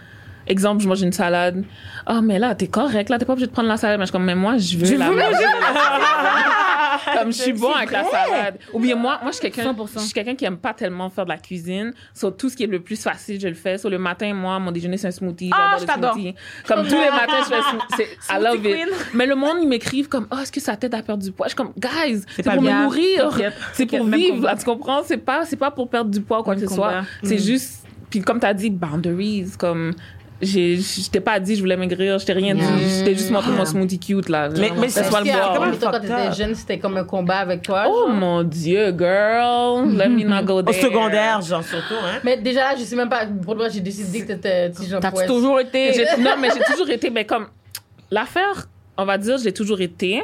Exemple, je mange une salade. Ah, mais là, t'es correct, là, t'es pas obligé de prendre la salade. Mais je suis comme, mais moi, je veux la manger. *laughs* Comme je suis bon avec la salade. Ou bien moi, moi je suis quelqu'un, 100%. je suis quelqu'un qui aime pas tellement faire de la cuisine. Sur tout ce qui est le plus facile, je le fais. Sur le matin, moi, mon déjeuner c'est un smoothie. Ah, J'adore je le smoothie. Comme tous les matins, je fais smoothie. C'est- *laughs* I love it. Mais le monde ils m'écrivent comme, oh, est-ce que ça t'aide à perdre du poids? Je suis comme, guys, c'est pour me nourrir, c'est pour vivre. là, tu comprends? C'est pas, c'est pas pour perdre du poids ou quoi que ce soit. C'est Mm. juste. Puis comme t'as dit, boundaries, comme. J'ai- Je t'ai pas dit je voulais maigrir, je t'ai rien dit. Je t'ai juste montré mon smoothie cute, là. Mais- Genre, mais c'est- le c'est boire. Toi, quand t'étais jeune, c'était comme un combat avec toi. Oh genre? mon dieu, girl. Let me not go Au there. secondaire, genre, surtout, hein. Mais déjà là, je sais même pas. Pour le vrai, j'ai décidé que t'étais. T'as-tu pouvais- toujours été. *laughs* J'ai- Non, mais j'ai toujours été, mais comme, l'affaire, on va dire, je l'ai toujours été,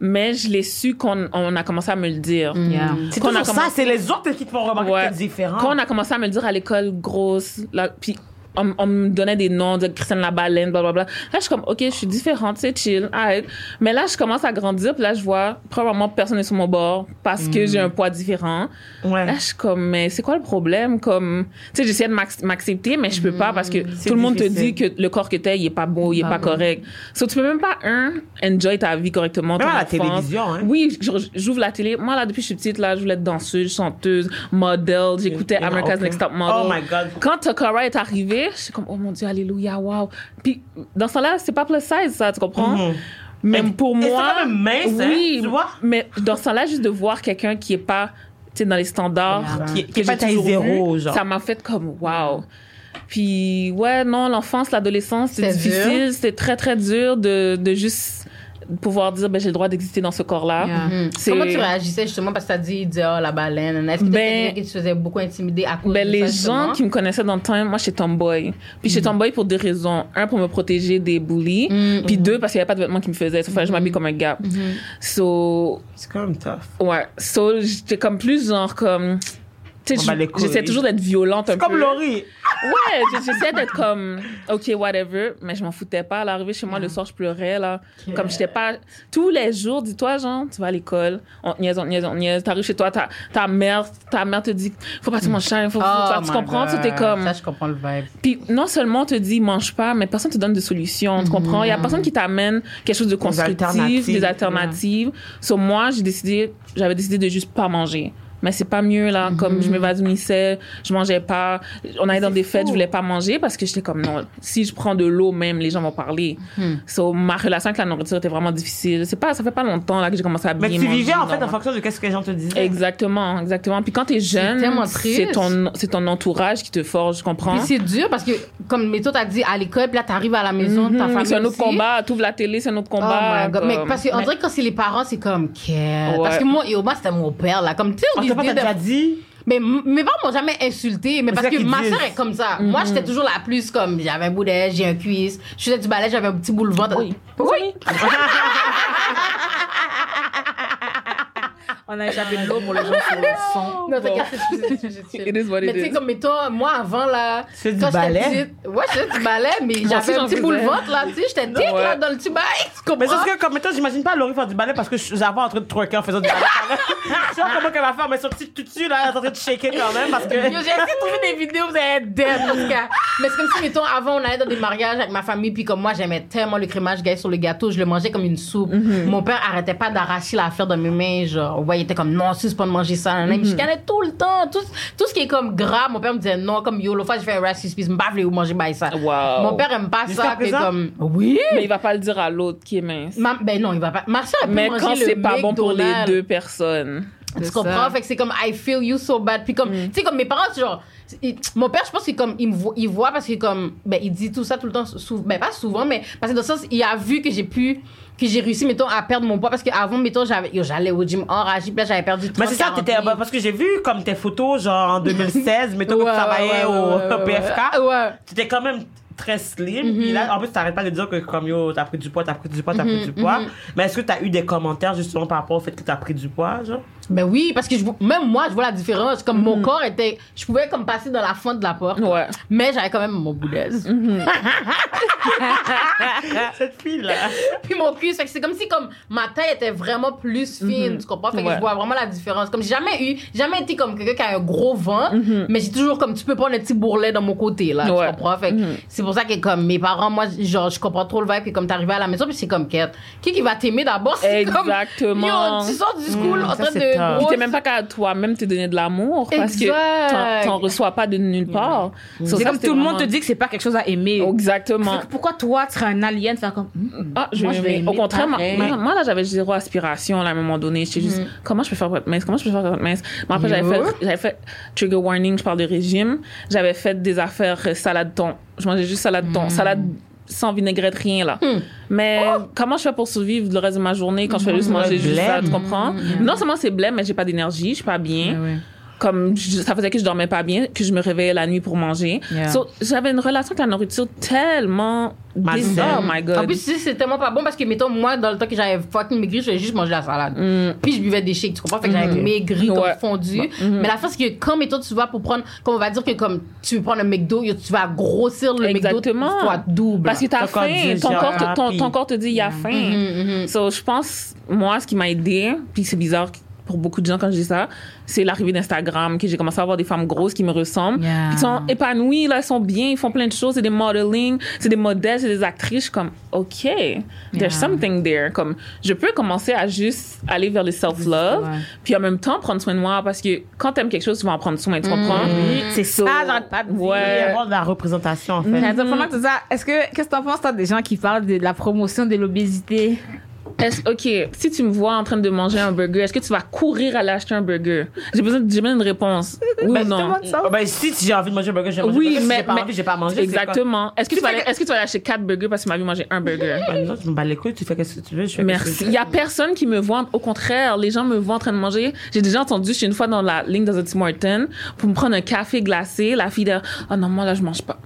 mais je l'ai su qu'on on a commencé à me le dire. Yeah. C'est Qu'on a toujours ça, commencé- c'est les autres qui te font remarquer Ouais. que t'es différent. Quand on a commencé à me le dire à l'école, grosse, là, puis on, on me donnait des noms, de Christiane la baleine, blablabla. Là, je suis comme, OK, je suis différente, c'est chill, arrête. Mais là, je commence à grandir, puis là, je vois, probablement, personne n'est sur mon bord parce que j'ai un poids différent. Ouais. Là, je suis comme, mais c'est quoi le problème? Comme, tu sais, j'essaie de m'ac- m'accepter, mais je peux pas parce que tout le monde te difficile. dit que le corps que t'as, il est pas beau, il est pas, correct. So, tu peux même pas, un, enjoy ta vie correctement. Ton à la télévision, hein. Oui, j'ouvre la télé. Moi, là, depuis que je suis petite, là, je voulais être danseuse, chanteuse, model. J'écoutais America's. Next Top Model. Oh my God. Quand Takara est je suis comme, oh mon Dieu, alléluia, wow. Puis, dans ce temps-là, c'est pas plus size, ça, tu comprends? Même pour Et c'est moi. quand même mince, hein, oui, tu vois? Mais dans ce temps-là, juste de voir quelqu'un qui est pas, tu sais, dans les standards, Qui- qui est pas taille zéro, genre. ça m'a fait comme, wow. Puis, ouais, non, l'enfance, l'adolescence, c'est difficile. C'est très, très dur de, de juste pouvoir dire, ben, j'ai le droit d'exister dans ce corps-là. Yeah. Mhm. C'est- Comment tu réagissais justement parce que t'as dit, il disait, oh, la baleine. Est-ce que Ben- se faisait beaucoup intimider à cause Ben, de les ça, gens qui me connaissaient dans le temps, moi, j'étais tomboy. Puis j'étais tomboy pour deux raisons. Un, pour me protéger des bullies. Mm, Puis deux, parce qu'il n'y avait pas de vêtements qui me faisaient. Que je m'habille comme un gars. So, C'est quand même tough. ouais. So, j'étais comme plus genre comme... Tu sais, On bat les je- couilles. j'essayais toujours d'être violente un Comme peu. Laurie. Ouais, j- j'essayais d'être comme, OK, whatever, mais je m'en foutais pas. À l'arrivée chez moi, le soir, je pleurais, là. Comme j'étais pas. Tous les jours, dis-toi, genre, tu vas à l'école, on te niaise, on te niaise, on te niaise. T'arrives chez toi, ta, ta mère, ta mère te dit, faut pas que tu manges ça, faut, faut- Oh tu my comprends? Tu t'es comme. Ça, je comprends le vibe. Puis non seulement on te dit mange pas, mais personne te donne de solutions. Tu comprends? Il y a personne qui t'amène quelque chose de constructif, alternatives, des alternatives. Sur moi, j'ai décidé, j'avais décidé de juste pas manger. Mais c'est pas mieux là, comme je m'évanouissais, je mangeais pas. On allait dans des fêtes, je voulais pas manger parce que j'étais comme non, si je prends de l'eau même, les gens vont parler. So, ma relation avec la nourriture était vraiment difficile. C'est pas, ça fait pas longtemps là que j'ai commencé à bien Mais tu vivais, en fait, en fonction de qu'est-ce que les gens te disaient. Exactement, exactement. Puis quand t'es jeune, c'est ton, c'est ton entourage qui te forge, tu comprends? Puis c'est dur parce que, comme Méto t'as dit, à l'école, puis là, t'arrives à la maison, ta Mhm, famille C'est un autre aussi. combat. T'ouvres la télé, c'est un autre Oh combat. my God. Mais comme- parce qu'on Mais- dirait que quand c'est les parents, c'est comme. Ouais. Parce que moi, et au moins, c'était mon père, là. Comme, tu sais, Déjà dit? Mais mes parents m'ont jamais insulté, mais parce que ma soeur est comme ça. Moi, j'étais toujours la plus comme, j'avais un boulet, j'ai un cuisse, je faisais du balai, j'avais un petit bout de ventre. Oui. Oui. *laughs* On a échappé de l'eau pour les gens sur le *laughs* son. Non, t'inquiète, c'est- c'est- c'est- c'est- c'est- It is what it Mais tu sais, is. comme, mettons, moi, avant, là. Tu fais du quand j'étais ballet? petite- Ouais, je faisais du ballet, mais j'avais un j'en petit faisais. ventre, là, tu sais, j'étais tic, Ouais. là, dans le petit bail. Tu Mais comprends? c'est ce que, comme mettons, j'imagine pas Laurie faire du ballet parce que je suis en train de twerker en faisant du ballet. *laughs* Je sais pas comment qu'elle va faire, mais son petit tutu, là, elle est en train de shaker quand même parce que. Yo, J'ai essayé de trouver des vidéos, vous allez être dead, en tout cas. Mais c'est comme si, mettons, avant, on allait dans des mariages avec ma famille, puis comme moi, j'aimais tellement le crémage gay sur le gâteau, je le mangeais comme une soupe. Mon père arrêtait pas d'arracher l'affaire de mes mains, genre, ouais, était comme, non, c'est pas de manger ça, nan. Il me chicanait tout le temps. Tout, tout ce qui est comme gras, mon père me disait non, comme yo, l'autre fois, j'ai fait un rice Krispies, me ou manger by ça. Wow. Mon père aime pas ça, présent? comme, oui. Mais il va pas le dire à l'autre qui est mince. Ma- ben non, il va pas. Ma soeur, peut Mais quand le c'est pas bon pour les deux personnes. Tu comprends? ça. Fait que c'est comme I feel you so bad. Puis comme, tu sais, comme mes parents, genre, il- mon père, je pense qu'il comme, il me voit, il voit parce que comme, ben, il dit tout ça tout le temps, sou- ben, pas souvent, mais parce que dans le sens, il a vu que j'ai pu, que j'ai réussi, mettons, à perdre mon poids parce qu'avant, mettons, j'avais, yo, j'allais au gym enragé, puis là, j'avais perdu 30, Mais c'est ça, 40 t'étais, parce que j'ai vu comme tes photos, genre en 2016, *laughs* mettons que tu Ouais, travaillais ouais, ouais, au, ouais, au ouais, PFK. ouais. Ouais. T'étais quand même très slim. Puis là, en plus, t'arrêtes pas de dire que comme yo, t'as pris du poids, t'as pris du poids, t'as pris du poids. Mais est-ce que t'as eu des commentaires justement par rapport au fait que t'as pris du poids, genre? Ben oui, parce que je, même moi, je vois la différence. Comme mon corps était, je pouvais comme passer dans la fente de la porte. Ouais. Mais j'avais quand même mon boulaise. *laughs* Cette fille-là. Puis mon fait que c'est comme si comme ma taille était vraiment plus fine, tu comprends? Fait que Ouais. je vois vraiment la différence. Comme j'ai jamais eu, jamais été comme quelqu'un qui a un gros ventre, mais j'ai toujours comme tu peux prendre un petit bourrelet dans mon côté là, Ouais. tu comprends? Fait que c'est pour ça que comme mes parents, moi, genre je comprends trop le vibe que comme t'arrives à la maison puis c'est comme quête. Qui qui va t'aimer d'abord? *laughs* C'est comme Exactement. Yo, tu sors du school en train de tough. Puis gros- t'es même pas qu'à toi-même te donner de l'amour parce que t'en- reçois pas de nulle part. So, C'est comme tout le monde te dit que c'est pas quelque chose à aimer. Exactement. Pourquoi toi, tu serais un alien, faire comme. hmm, Ah, je Moi, je vais aimer Au contraire, moi, là, j'avais zéro aspiration là, à un moment donné. J'étais juste, comment je peux faire pour être mince? Comment je peux faire pour être mince? Mais après, j'avais fait, j'avais fait trigger warning, je parle de régime. J'avais fait des affaires euh, salade thon. Je mangeais juste salade thon. Salade sans vinaigrette, rien là. Mais comment je fais pour survivre le reste de ma journée quand je fais juste manger juste ça, tu comprends? Non seulement c'est blême, mais j'ai pas d'énergie, je suis pas bien. Comme je- ça faisait que je dormais pas bien, que je me réveillais la nuit pour manger. Yeah. So, j'avais une relation avec la nourriture tellement bizarre, oh my god. En plus, c'est tellement pas bon parce que, mettons, moi, dans le temps que j'avais fucking maigri, je faisais juste manger la salade. Puis je buvais des shakes, tu comprends? Fait que j'avais maigri comme Mm. Ouais. fondu. Mais la chose, c'est que quand, mettons, tu vas pour prendre, comme on va dire que comme tu veux prendre un McDo, tu vas grossir le Exactement. McDo fois double. Parce que t'as faim, ton corps, te, ton, ton corps te dit il y a faim. Mhm, So, je pense, moi, ce qui m'a aidé, puis c'est bizarre pour beaucoup de gens quand je dis ça, c'est l'arrivée d'Instagram, que j'ai commencé à voir des femmes grosses qui me ressemblent, Yeah. qui sont épanouies, là, elles sont bien, ils font plein de choses, c'est des modeling, c'est des modèles, c'est des actrices, je suis comme, OK, there's Yeah. something there. Comme, je peux commencer à juste aller vers le self-love, Ouais. puis en même temps prendre soin de moi, parce que quand t'aimes quelque chose, tu vas en prendre soin, tu comprends? C'est ça, pas de dire. Il va y Ouais. avoir de la représentation, en fait. Ça, est-ce que, qu'est-ce que t'en penses, toi, des gens qui parlent de la promotion de l'obésité? Est-ce- ok, si tu me vois en train de manger un burger, est-ce que tu vas courir aller acheter un burger? J'ai besoin, j'ai besoin d'une réponse. Oui ou non? Ah, ben, si j'ai envie de manger un burger, j'ai manger Oui, un burger. Si mais, j'ai pas mais- envie, j'ai pas mangé. c'est Exactement. Est-ce que, Tu tu vas que- est-ce que tu vas aller acheter quatre burgers parce que tu m'as vu manger un burger? Ben, non, je me bats les couilles, tu fais ce que tu veux, je fais Merci. Il y a personne qui me voit. Au contraire, les gens me voient en train de manger. J'ai déjà entendu, je suis une fois dans la ligne dans un Tim Hortons pour me prendre un café glacé. La fille de, oh non, moi là, je mange pas.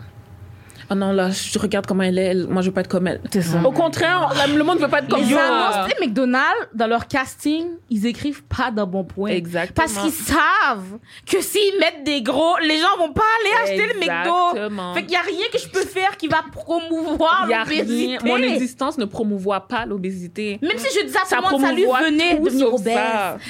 Oh non, là, je regarde comment elle est. elle- moi, je veux pas être comme elle. C'est ça. Au contraire, la- le monde veut pas être comme Les sais, McDonald's, dans leur casting, ils écrivent pas d'un bon point. Exactement. Parce qu'ils savent que s'ils mettent des gros, les gens vont pas aller acheter le McDo. Exactement. Fait qu'il y a rien que je peux faire qui va promouvoir Il y a l'obésité. rien. Mon existence ne promouvoit pas l'obésité. Même si je dis à Ça tout le monde, salut, venez devenir obèse.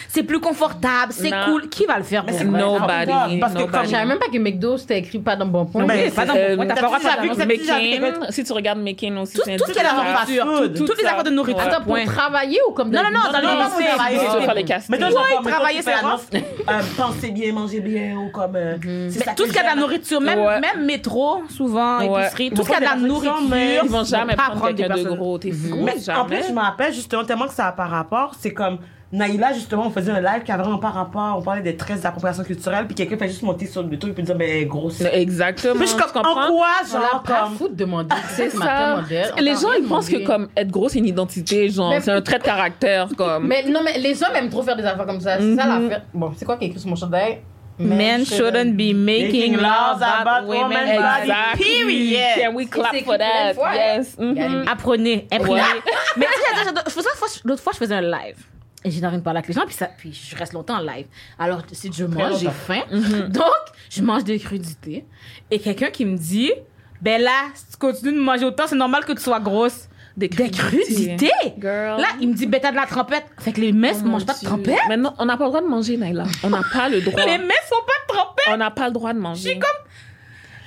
C'est plus confortable, c'est cool. Qui va le faire pour? Nobody. Parce que nobody. comme- Je savais même pas que McDo c'était écrit pas dans bon point. Oui, pas dans mon point, t'as pas la McCain, si tu regardes McCain aussi, Tout, c'est tout ce la fast food. toutes les affaires de nourriture. Attends, pour travailler ou comme Non, non, non, dans Non, non, travailler. Mais travailler, c'est l'annonce, euh, Pensez bien, mangez bien, ou comme. euh, Mais tout ce qu'il y a de la nourriture, même, métro, souvent, épicerie, tout ce qu'il y a de la nourriture, Ils vont jamais prendre quelqu'un de gros. T'es fou, Mais en plus, je me rappelle justement tellement que ça a par rapport, c'est comme Naïla, justement, on faisait un live qui avait vraiment par rapport, on parlait des traits d'appropriation culturelle, puis quelqu'un fait juste monter sur le truc et puis dire, ben, grosse. Exactement. Puis je suis tu comme, en quoi, genre, pas comme. foutre de demander. C'est ça. Les gens, ils pensent que comme être gros, c'est une identité, genre, c'est un trait de caractère, *laughs* comme. Mais non, mais les hommes aiment trop faire des affaires comme ça. C'est ça l'affaire. Bon, c'est quoi qui est écrit sur mon chandail? Men shouldn't be making laws about women. Exactly. Period. Can we clap for that? fois, Yes. hein? Mhm. Apprenez. *laughs* Ouais. Mais l'autre fois, je faisais un live. Et j'ai envie de parler avec les gens, puis, ça, puis je reste longtemps en live. Alors, si je mange, j'ai faim. Donc, je mange des crudités. Et quelqu'un qui me dit, ben là, si tu continues de manger autant, c'est normal que tu sois grosse. Des Des crudités? Girl. Là, il me dit, ben t'as de la trompette. Fait que les messes ne mangent pas de trompette. Mais non, on n'a pas le droit de manger, Naila. On n'a pas le *laughs* droit. Les messes sont pas de trompette. On n'a pas le droit de manger. J'ai comme.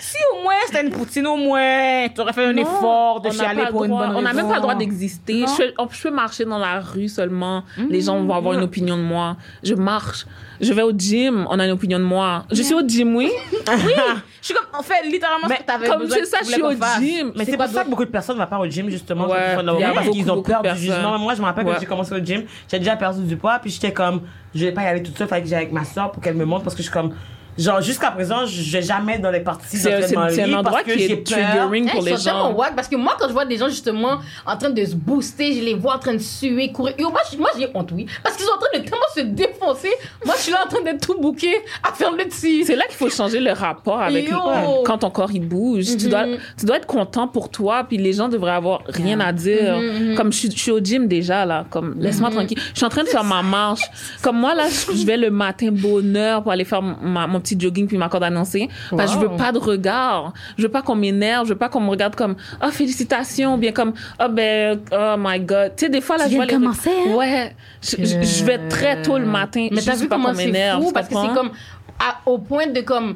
Si au moins c'était une poutine, au moins, tu aurais fait un Non, effort de on chialer pour une bonne On n'a même pas le droit raison. d'exister. Non. Je, peux- je peux marcher dans la rue seulement. Les gens vont avoir une opinion de moi. Je marche. Je vais au gym. On a une opinion de moi. Je suis au gym, oui. *laughs* Oui, je suis comme, en fait, littéralement, ce que t'avais Comme besoin ça, que je suis au gym. Mais c'est pour ça que beaucoup de personnes ne vont pas au gym, justement, Ouais, y a parce beaucoup, qu'ils ont peur du jugement. Moi, je me rappelle Ouais. quand j'ai commencé au gym, j'ai déjà perdu du poids, puis j'étais comme, je vais pas y aller toute seule, fallait que j'aille avec ma soeur pour qu'elle me montre, parce que je suis comme, genre, jusqu'à présent, je vais jamais dans les parties C'est d'entraînement c'est- c'est un endroit parce que qui est peur. triggering pour les gens. wack parce que moi quand je vois des gens justement en train de se booster, je les vois en train de suer, courir. Yo, moi, j'ai honte oui parce qu'ils sont en train de tellement se défoncer. Moi je suis là en train d'être tout bouqué à faire le petit. C'est là qu'il faut changer le rapport avec Yo. quand ton corps il bouge. Tu dois tu dois être content pour toi puis les gens devraient avoir rien à dire. Comme je, suis- je suis au gym déjà là, comme laisse-moi tranquille. Je suis en train de faire ma marche. Comme moi là, je je vais le matin bonheur pour aller faire ma- mon petit jogging puis ma corde danser. Parce que je veux Wow. pas de regard. Je veux pas qu'on m'énerve, je veux pas qu'on me regarde comme oh félicitations ou bien comme oh ben oh my god. Tu sais des fois là Tu je vois les commencer, hein? Ouais, je, je- je vais très tôt le matin. Mais t'as vu pas comment c'est m'énerve, fou parce que c'est comme à- au point de comme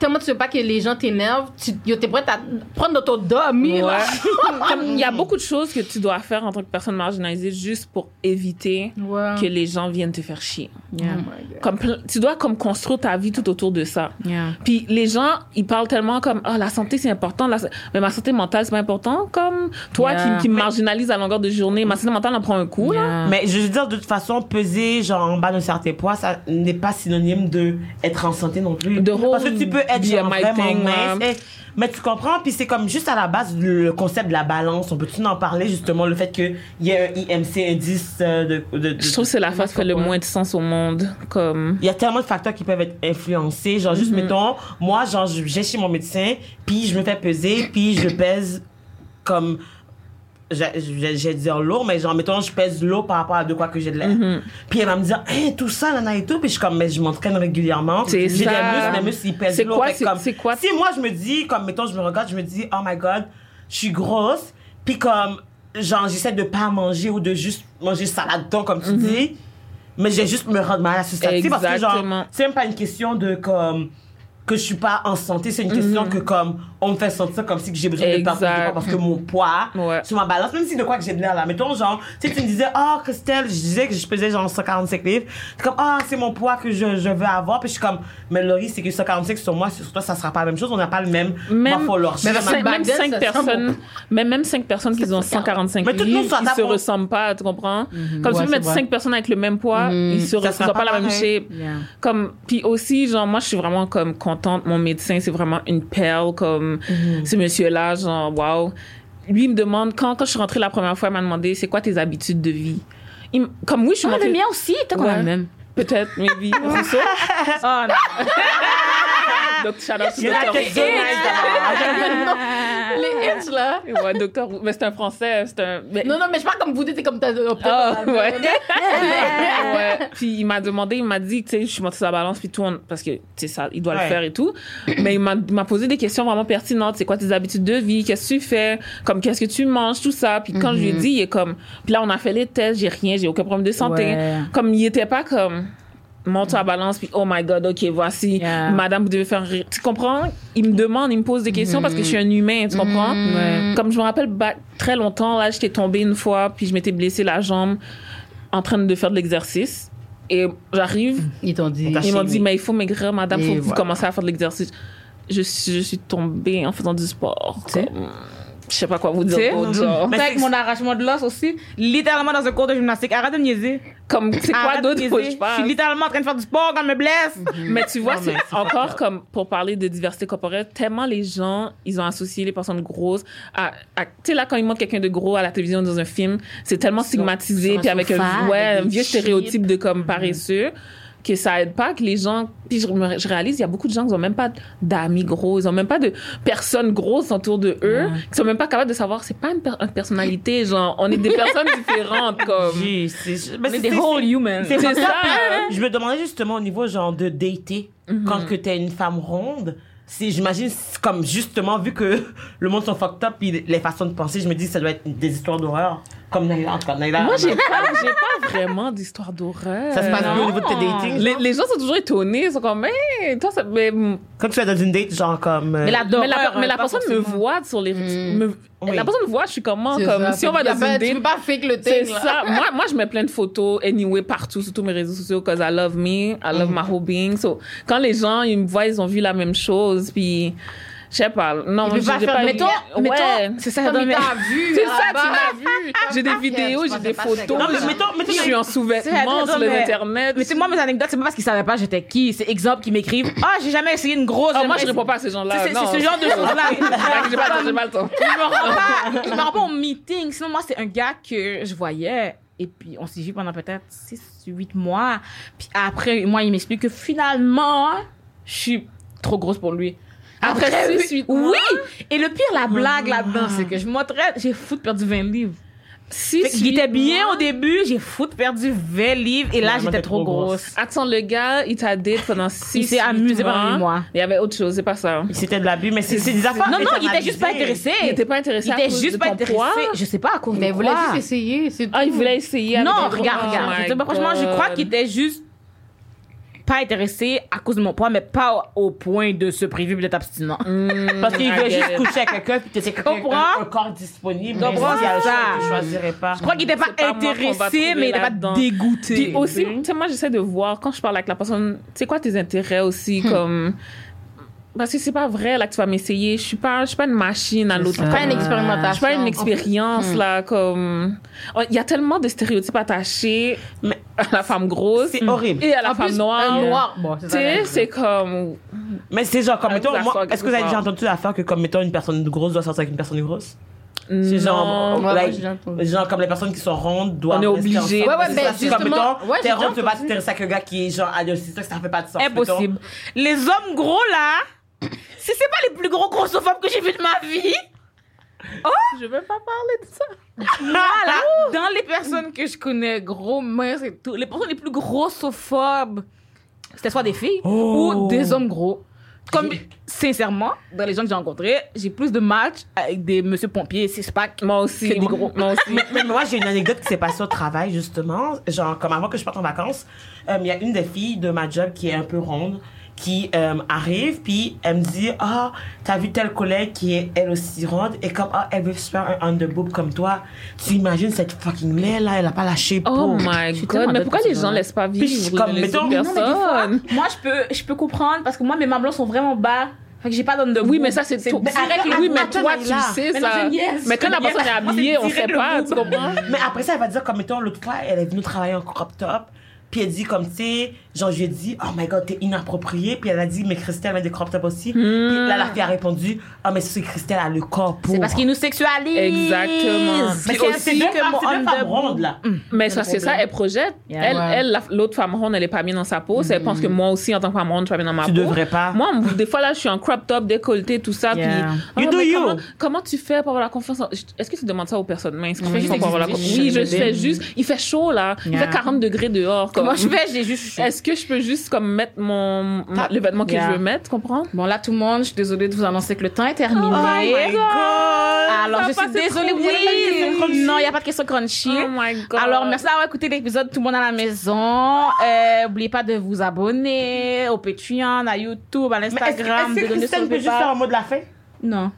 tellement tu veux pas que les gens t'énervent, tu t'es prête à prendre dans ton dormi. Ouais. *laughs* Il y a beaucoup de choses que tu dois faire en tant que personne marginalisée juste pour éviter Ouais. que les gens viennent te faire chier. Oh. Comme tu dois comme construire ta vie tout autour de ça. Yeah. Puis les gens, ils parlent tellement comme ah la santé c'est important, la- mais ma santé mentale c'est pas important. Comme toi Yeah. qui, qui me marginalise à longueur de journée, ma santé mentale en prend un coup là. Mais je veux dire, de toute façon, peser genre en bas d'un certain poids, ça n'est pas synonyme de être en santé non plus. De Parce que tu peux être genre vraiment thing, mince. eh, mais tu comprends, puis c'est comme juste à la base le concept de la balance. On peut-tu en parler justement le fait qu'il y ait un IMC indice euh, de, de, de- Je trouve que c'est la phase qui fait le moins de sens au monde. Comme il y a tellement de facteurs qui peuvent être influencés. Genre, Mm-hmm. juste, mettons, moi, genre, j'ai chez mon médecin, puis je me fais peser, puis je pèse comme. J'ai dire lourd, mais genre, mettons, je pèse lourd par rapport à de quoi que j'ai de l'air. Mm-hmm. Puis elle va me dire, hey, tout ça, là, et tout. Puis je suis comme, mais je m'entraîne régulièrement. C'est J'ai des muscles, les muscles, ils pèsent C'est lourd. quoi, c'est- c'est quoi- Si moi, je me dis, comme, mettons, je me regarde, je me dis, oh my god, je suis grosse, puis comme, genre, j'essaie de pas manger ou de juste manger salade thon, comme tu dis. Mais j'ai juste me rendre mal à ce stade parce que genre c'est même pas une question de comme que je suis pas en santé, c'est une question que comme on me fait sentir comme si que j'ai besoin de perdre Exact. du poids parce que mon poids Ouais. sur ma balance, même si de quoi que j'ai de l'air là. Mettons genre, tu sais, tu me disais, oh Christelle, je disais que je pesais genre 145 livres. C'est comme, ah, c'est mon poids que je, je veux avoir. Puis je suis comme, mais Laurie, c'est que 145 sur moi, sur toi, ça sera pas la même chose. On n'a pas le même même, morphologie. Mais même back then, cinq ça personnes, semble- même, même cinq personnes qui ont 145 Mais livres, ils se au- ressemblent pas, tu comprends? Comme Ouais, si tu mets c'est vrai. cinq personnes avec le même poids, ils se Ça ressemblent sera pas la même shape. Comme, puis aussi, genre, moi, je suis vraiment comme contente. Mon médecin, c'est vraiment une perle, comme, Mhm. ce monsieur-là, genre, waouh. Lui, il me demande, quand, quand je suis rentrée la première fois, il m'a demandé, c'est quoi tes habitudes de vie? Il comme oui, je suis Ah, montrée- le mien aussi, Ouais. le même. Peut-être, maybe. *laughs* C'est ça? *laughs* Oh, non. Donc, shout out to Dr. Les hits là. Ouais, docteur, mais c'est un français, c'est un, mais- Non non mais je parle comme vous dites comme t'as Ah, ouais. ouais. Puis il m'a demandé, il m'a dit, tu sais, je suis montée sur la balance, puis tout, on- parce que, tu sais, ça, il doit Ouais. le faire et tout. Mais il m'a, posé des questions vraiment pertinentes. C'est quoi tes habitudes de vie? Qu'est-ce que tu fais? Comme, qu'est-ce que tu manges? Tout ça. Puis quand je lui ai dit, il est comme, puis là, on a fait les tests, j'ai rien, j'ai aucun problème de santé. Ouais. Comme, il était pas comme, monte la balance, puis oh my god, ok, voici, Yeah. madame, vous devez faire rire. Tu comprends? Il me demande, il me pose des questions parce que je suis un humain, tu comprends? Ouais. Comme je me rappelle, très longtemps, là, j'étais tombée une fois, puis je m'étais blessé la jambe en train de faire de l'exercice. Et j'arrive, Ils t'ont dit. Ils m'ont dit, mais il faut maigrir, madame, Et faut que vous commencez à faire de l'exercice. Je, suis- je suis tombée en faisant du sport. sais? Comme, je sais pas quoi vous dire c'est- avec mon arrachement de l'os aussi, littéralement dans un cours de gymnastique. Arrête de me niaiser. Comme, c'est quoi d'autre faut que niaiser. je suis littéralement en train de faire du sport quand je me blesse. *laughs* Mais tu vois, c'est encore comme pour parler de diversité corporelle, tellement les gens, ils ont associé les personnes grosses à, à- tu sais là quand ils montrent quelqu'un de gros à la télévision dans un film, c'est tellement stigmatisé puis avec un, ouais, un vieux stéréotype de comme paresseux que ça aide pas que les gens puis je, réalise il y a beaucoup de gens qui ont même pas d'amis gros ils ont même pas de personnes grosses autour de eux qui sont même pas capables de savoir c'est pas une, per- une personnalité genre on est des personnes différentes *laughs* comme c'est- mais On est c'est- des whole humans. C'est ça. ça. Je me demandais justement au niveau genre de dater quand que t'es une femme ronde. J'imagine, comme justement, vu que *laughs* le monde sont fucked up puis les façons de penser, je me dis que ça doit être des histoires d'horreur. Comme Naila, en tout cas, Naila. moi j'ai pas j'ai pas vraiment d'histoire d'horreur Ça se passe bien au niveau de tes datings. Les, les gens sont toujours étonnés, ils sont comme, mais toi, ça, mais, mais Quand tu es dans une date, genre comme. euh, Mais la la, d'horreur, mais la pas personne me voit sur les, me- Oui. la personne me voit, je suis comment, C'est comme, ça. si on va dans pas- une Tu date, peux pas fake le c'est thing là. ça. Moi, moi, je mets plein de photos, anyway, partout, sur tous mes réseaux sociaux, cause I love me, I love my whole being. So, quand les gens, ils me voient, ils ont vu la même chose, puis Je sais pas. Non, Il j'ai faire pas mettons- Ouais. C'est ça, Comme non, il t'a vu. *laughs* C'est ça, tu m'as vu. J'ai des vidéos, j'ai des photos. Non, mais mettons, mettons, Je suis en sous-vêtements sur les mais- internets. Mais c'est moi, mes anecdotes, c'est pas parce qu'ils savaient pas j'étais qui. C'est exemple qui m'écrivent. Ah, j'ai jamais essayé une grosse. J'ai moi, je réponds pas à ces gens-là. C'est- ce genre de choses-là. *laughs* J'ai pas le temps, je me rends pas au meeting. Sinon, moi, c'est un gars que je voyais. Et puis, on s'est vu pendant peut-être 6, 8 mois. Puis après, moi, il m'explique que finalement, je suis trop grosse pour lui. Après six, huit oui. mois? Et le pire, la blague là-dedans, c'est que je montrais, j'ai foutu perdu 20 livres. Si, était bien au début, j'ai foutu perdu 20 livres. Et là, j'étais trop trop grosse. grosse. Attends, le gars, il t'a date pendant six Il s'est amusé pendant huit mois. Il y avait autre chose, c'est pas ça. C'était de l'abus, mais c'est des affaires. Non, non, il était juste pas intéressé. Il était pas intéressé Il était juste pas intéressé. Je sais pas à cause Mais voulez quoi. juste essayer. Ah, il voulait essayer. Non, regarde, Oh regarde. te- franchement, je crois qu'il était juste pas intéressé à cause de mon poids, mais pas au point de se priver d'être abstinent. Parce qu'il veut juste coucher avec quelqu'un, puis quelqu'un Comprends? un, un corps disponible. Mais le ça? tu choisirais pas. Je crois qu'il était pas intéressé, mais il était pas dégoûté. Puis aussi, tu sais, moi, j'essaie de voir, quand je parle avec la personne, tu sais quoi tes intérêts aussi, comme... Parce que c'est pas vrai, là, que tu vas m'essayer. Je suis pas, je suis pas une machine à l'autre. C'est pas une Je expérimentation. suis pas une expérience, là, comme... Oh, Il y a tellement de stéréotypes attachés Mais- à la femme grosse C'est horrible. et à la En femme plus, noire. un noir. Bon, c'est Tu sais, c'est comme... Mais c'est genre, comme, Ah, mettons, est-ce que vous avez déjà entendu l'affaire que, comme, mettons, une personne grosse doit sortir avec une personne grosse? C'est genre. Ouais, moi, like, entendu. genre, comme les personnes qui sont rondes doivent On est obligé. Ouais, ouais, C'est ben, ça, c'est comme, justement, mettons, ouais, t'es ronde, tu vas t'intéresser avec un gars qui est genre, c'est ça, ça fait pas de sens. Impossible. Les hommes gros, là, si c'est pas les plus gros grossophobes que j'ai vu de ma vie, Je veux pas parler de ça. Voilà. *laughs* Dans les personnes que je connais, gros minces et tout, les personnes les plus grossophobes, c'était soit des filles Oh. ou des hommes gros. Comme, sincèrement, dans les gens que j'ai rencontrés, j'ai plus de matchs avec des monsieur pompiers, six pack. Moi aussi. Que des gros. Moi aussi. *laughs* Mais, mais moi, j'ai une anecdote qui s'est passée au travail, justement. Genre, comme avant que je parte en vacances, euh, il y a une des filles de ma job qui est un peu ronde, qui euh, arrive, puis elle me dit Ah, t'as vu telle collègue qui est elle aussi ronde, et comme, ah, elle veut se faire un underboob comme toi. Tu imagines cette fucking laide là, elle a pas lâché Oh my suis god, tellement mais pourquoi pour les gens gens-là. laissent pas Puis, vivre comme, les mettons- Non, fois, moi, je peux, je peux comprendre parce que moi, mes mamelons sont vraiment bas. Fait que j'ai pas d'onde de Oui, mais ça, c'est tout. mais arrête, Oui, mais toi, tu là. sais, Mais ça. Mais quand la personne est habillée, on sait pas, bout. tu comprends? Mais après ça, elle va dire, comme, mettons, l'autre fois, elle est venue travailler en crop top. Puis elle dit, comme, tu sais, genre, je lui ai dit, oh my god, t'es inappropriée. Puis elle a dit, mais Christelle met des crop top aussi. Puis là, la fille a répondu, ah, mais c'est Christelle a le corps pour. C'est parce qu'ils nous sexualisent. Exactement. Mais c'est c'est aussi deux que mon femmes the rondes, là. Mais ça, c'est ça, elle projette. Yeah. Elle, Ouais. elle, la- l'autre femme ronde, elle est pas bien dans sa peau. Elle pense que moi aussi, en tant que femme ronde, je suis pas bien dans ma Tu peau. devrais pas. Moi, des fois, là, je suis en crop top, décolleté, tout ça. Yeah. Puis, You Ah, do mais you. Comment, comment tu fais pour avoir la confiance en- Est-ce que tu demandes ça aux personnes minces? Comment fais ils juste font pour avoir la exister, confiance? Oui, je fais juste. Il fait chaud, là. Il fait 40 degrés dehors. Comment comme- je fais? J'ai juste. *laughs* Est-ce que je peux juste comme mettre mon, mon- le vêtement que Yeah. je veux mettre, comprends? Bon, là, tout le monde, je suis désolée de vous annoncer que le temps est terminé. Oh my god. Alors, Ça je suis désolée. vite. Oui, non, il n'y a pas de question crunchy. Oh my god. Alors, merci d'avoir écouté l'épisode Tout le monde à la maison. Euh, N'oubliez pas de vous abonner au Patreon, à YouTube, à Mais est-ce l'Instagram, est-ce de que donner sur peut juste faire un mot de la fin? Non.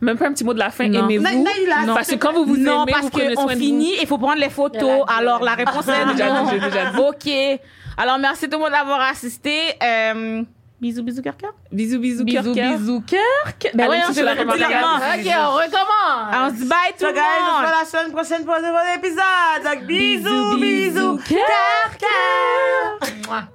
Même pas un petit mot de la fin. Non. Aimez-vous. Non, non, il a- Non, parce que quand vous vous non, aimez, parce vous prenez soin de finit, il faut prendre les photos. Alors, la réponse est non. dit, j'ai déjà dit. OK. Alors, merci tout le monde d'avoir assisté. Euh, bisous, bisous, cœur, cœur. Bisous, bisous, cœur, Bisous, cœur. bisous, cœur. cœur. Ben si on se la. Ok, on recommence. On se dit bye tout le guys, on se monde. voit la semaine prochaine pour un nouvel épisode. Donc bisous, Bisous, bisous, bisous, cœur, cœur.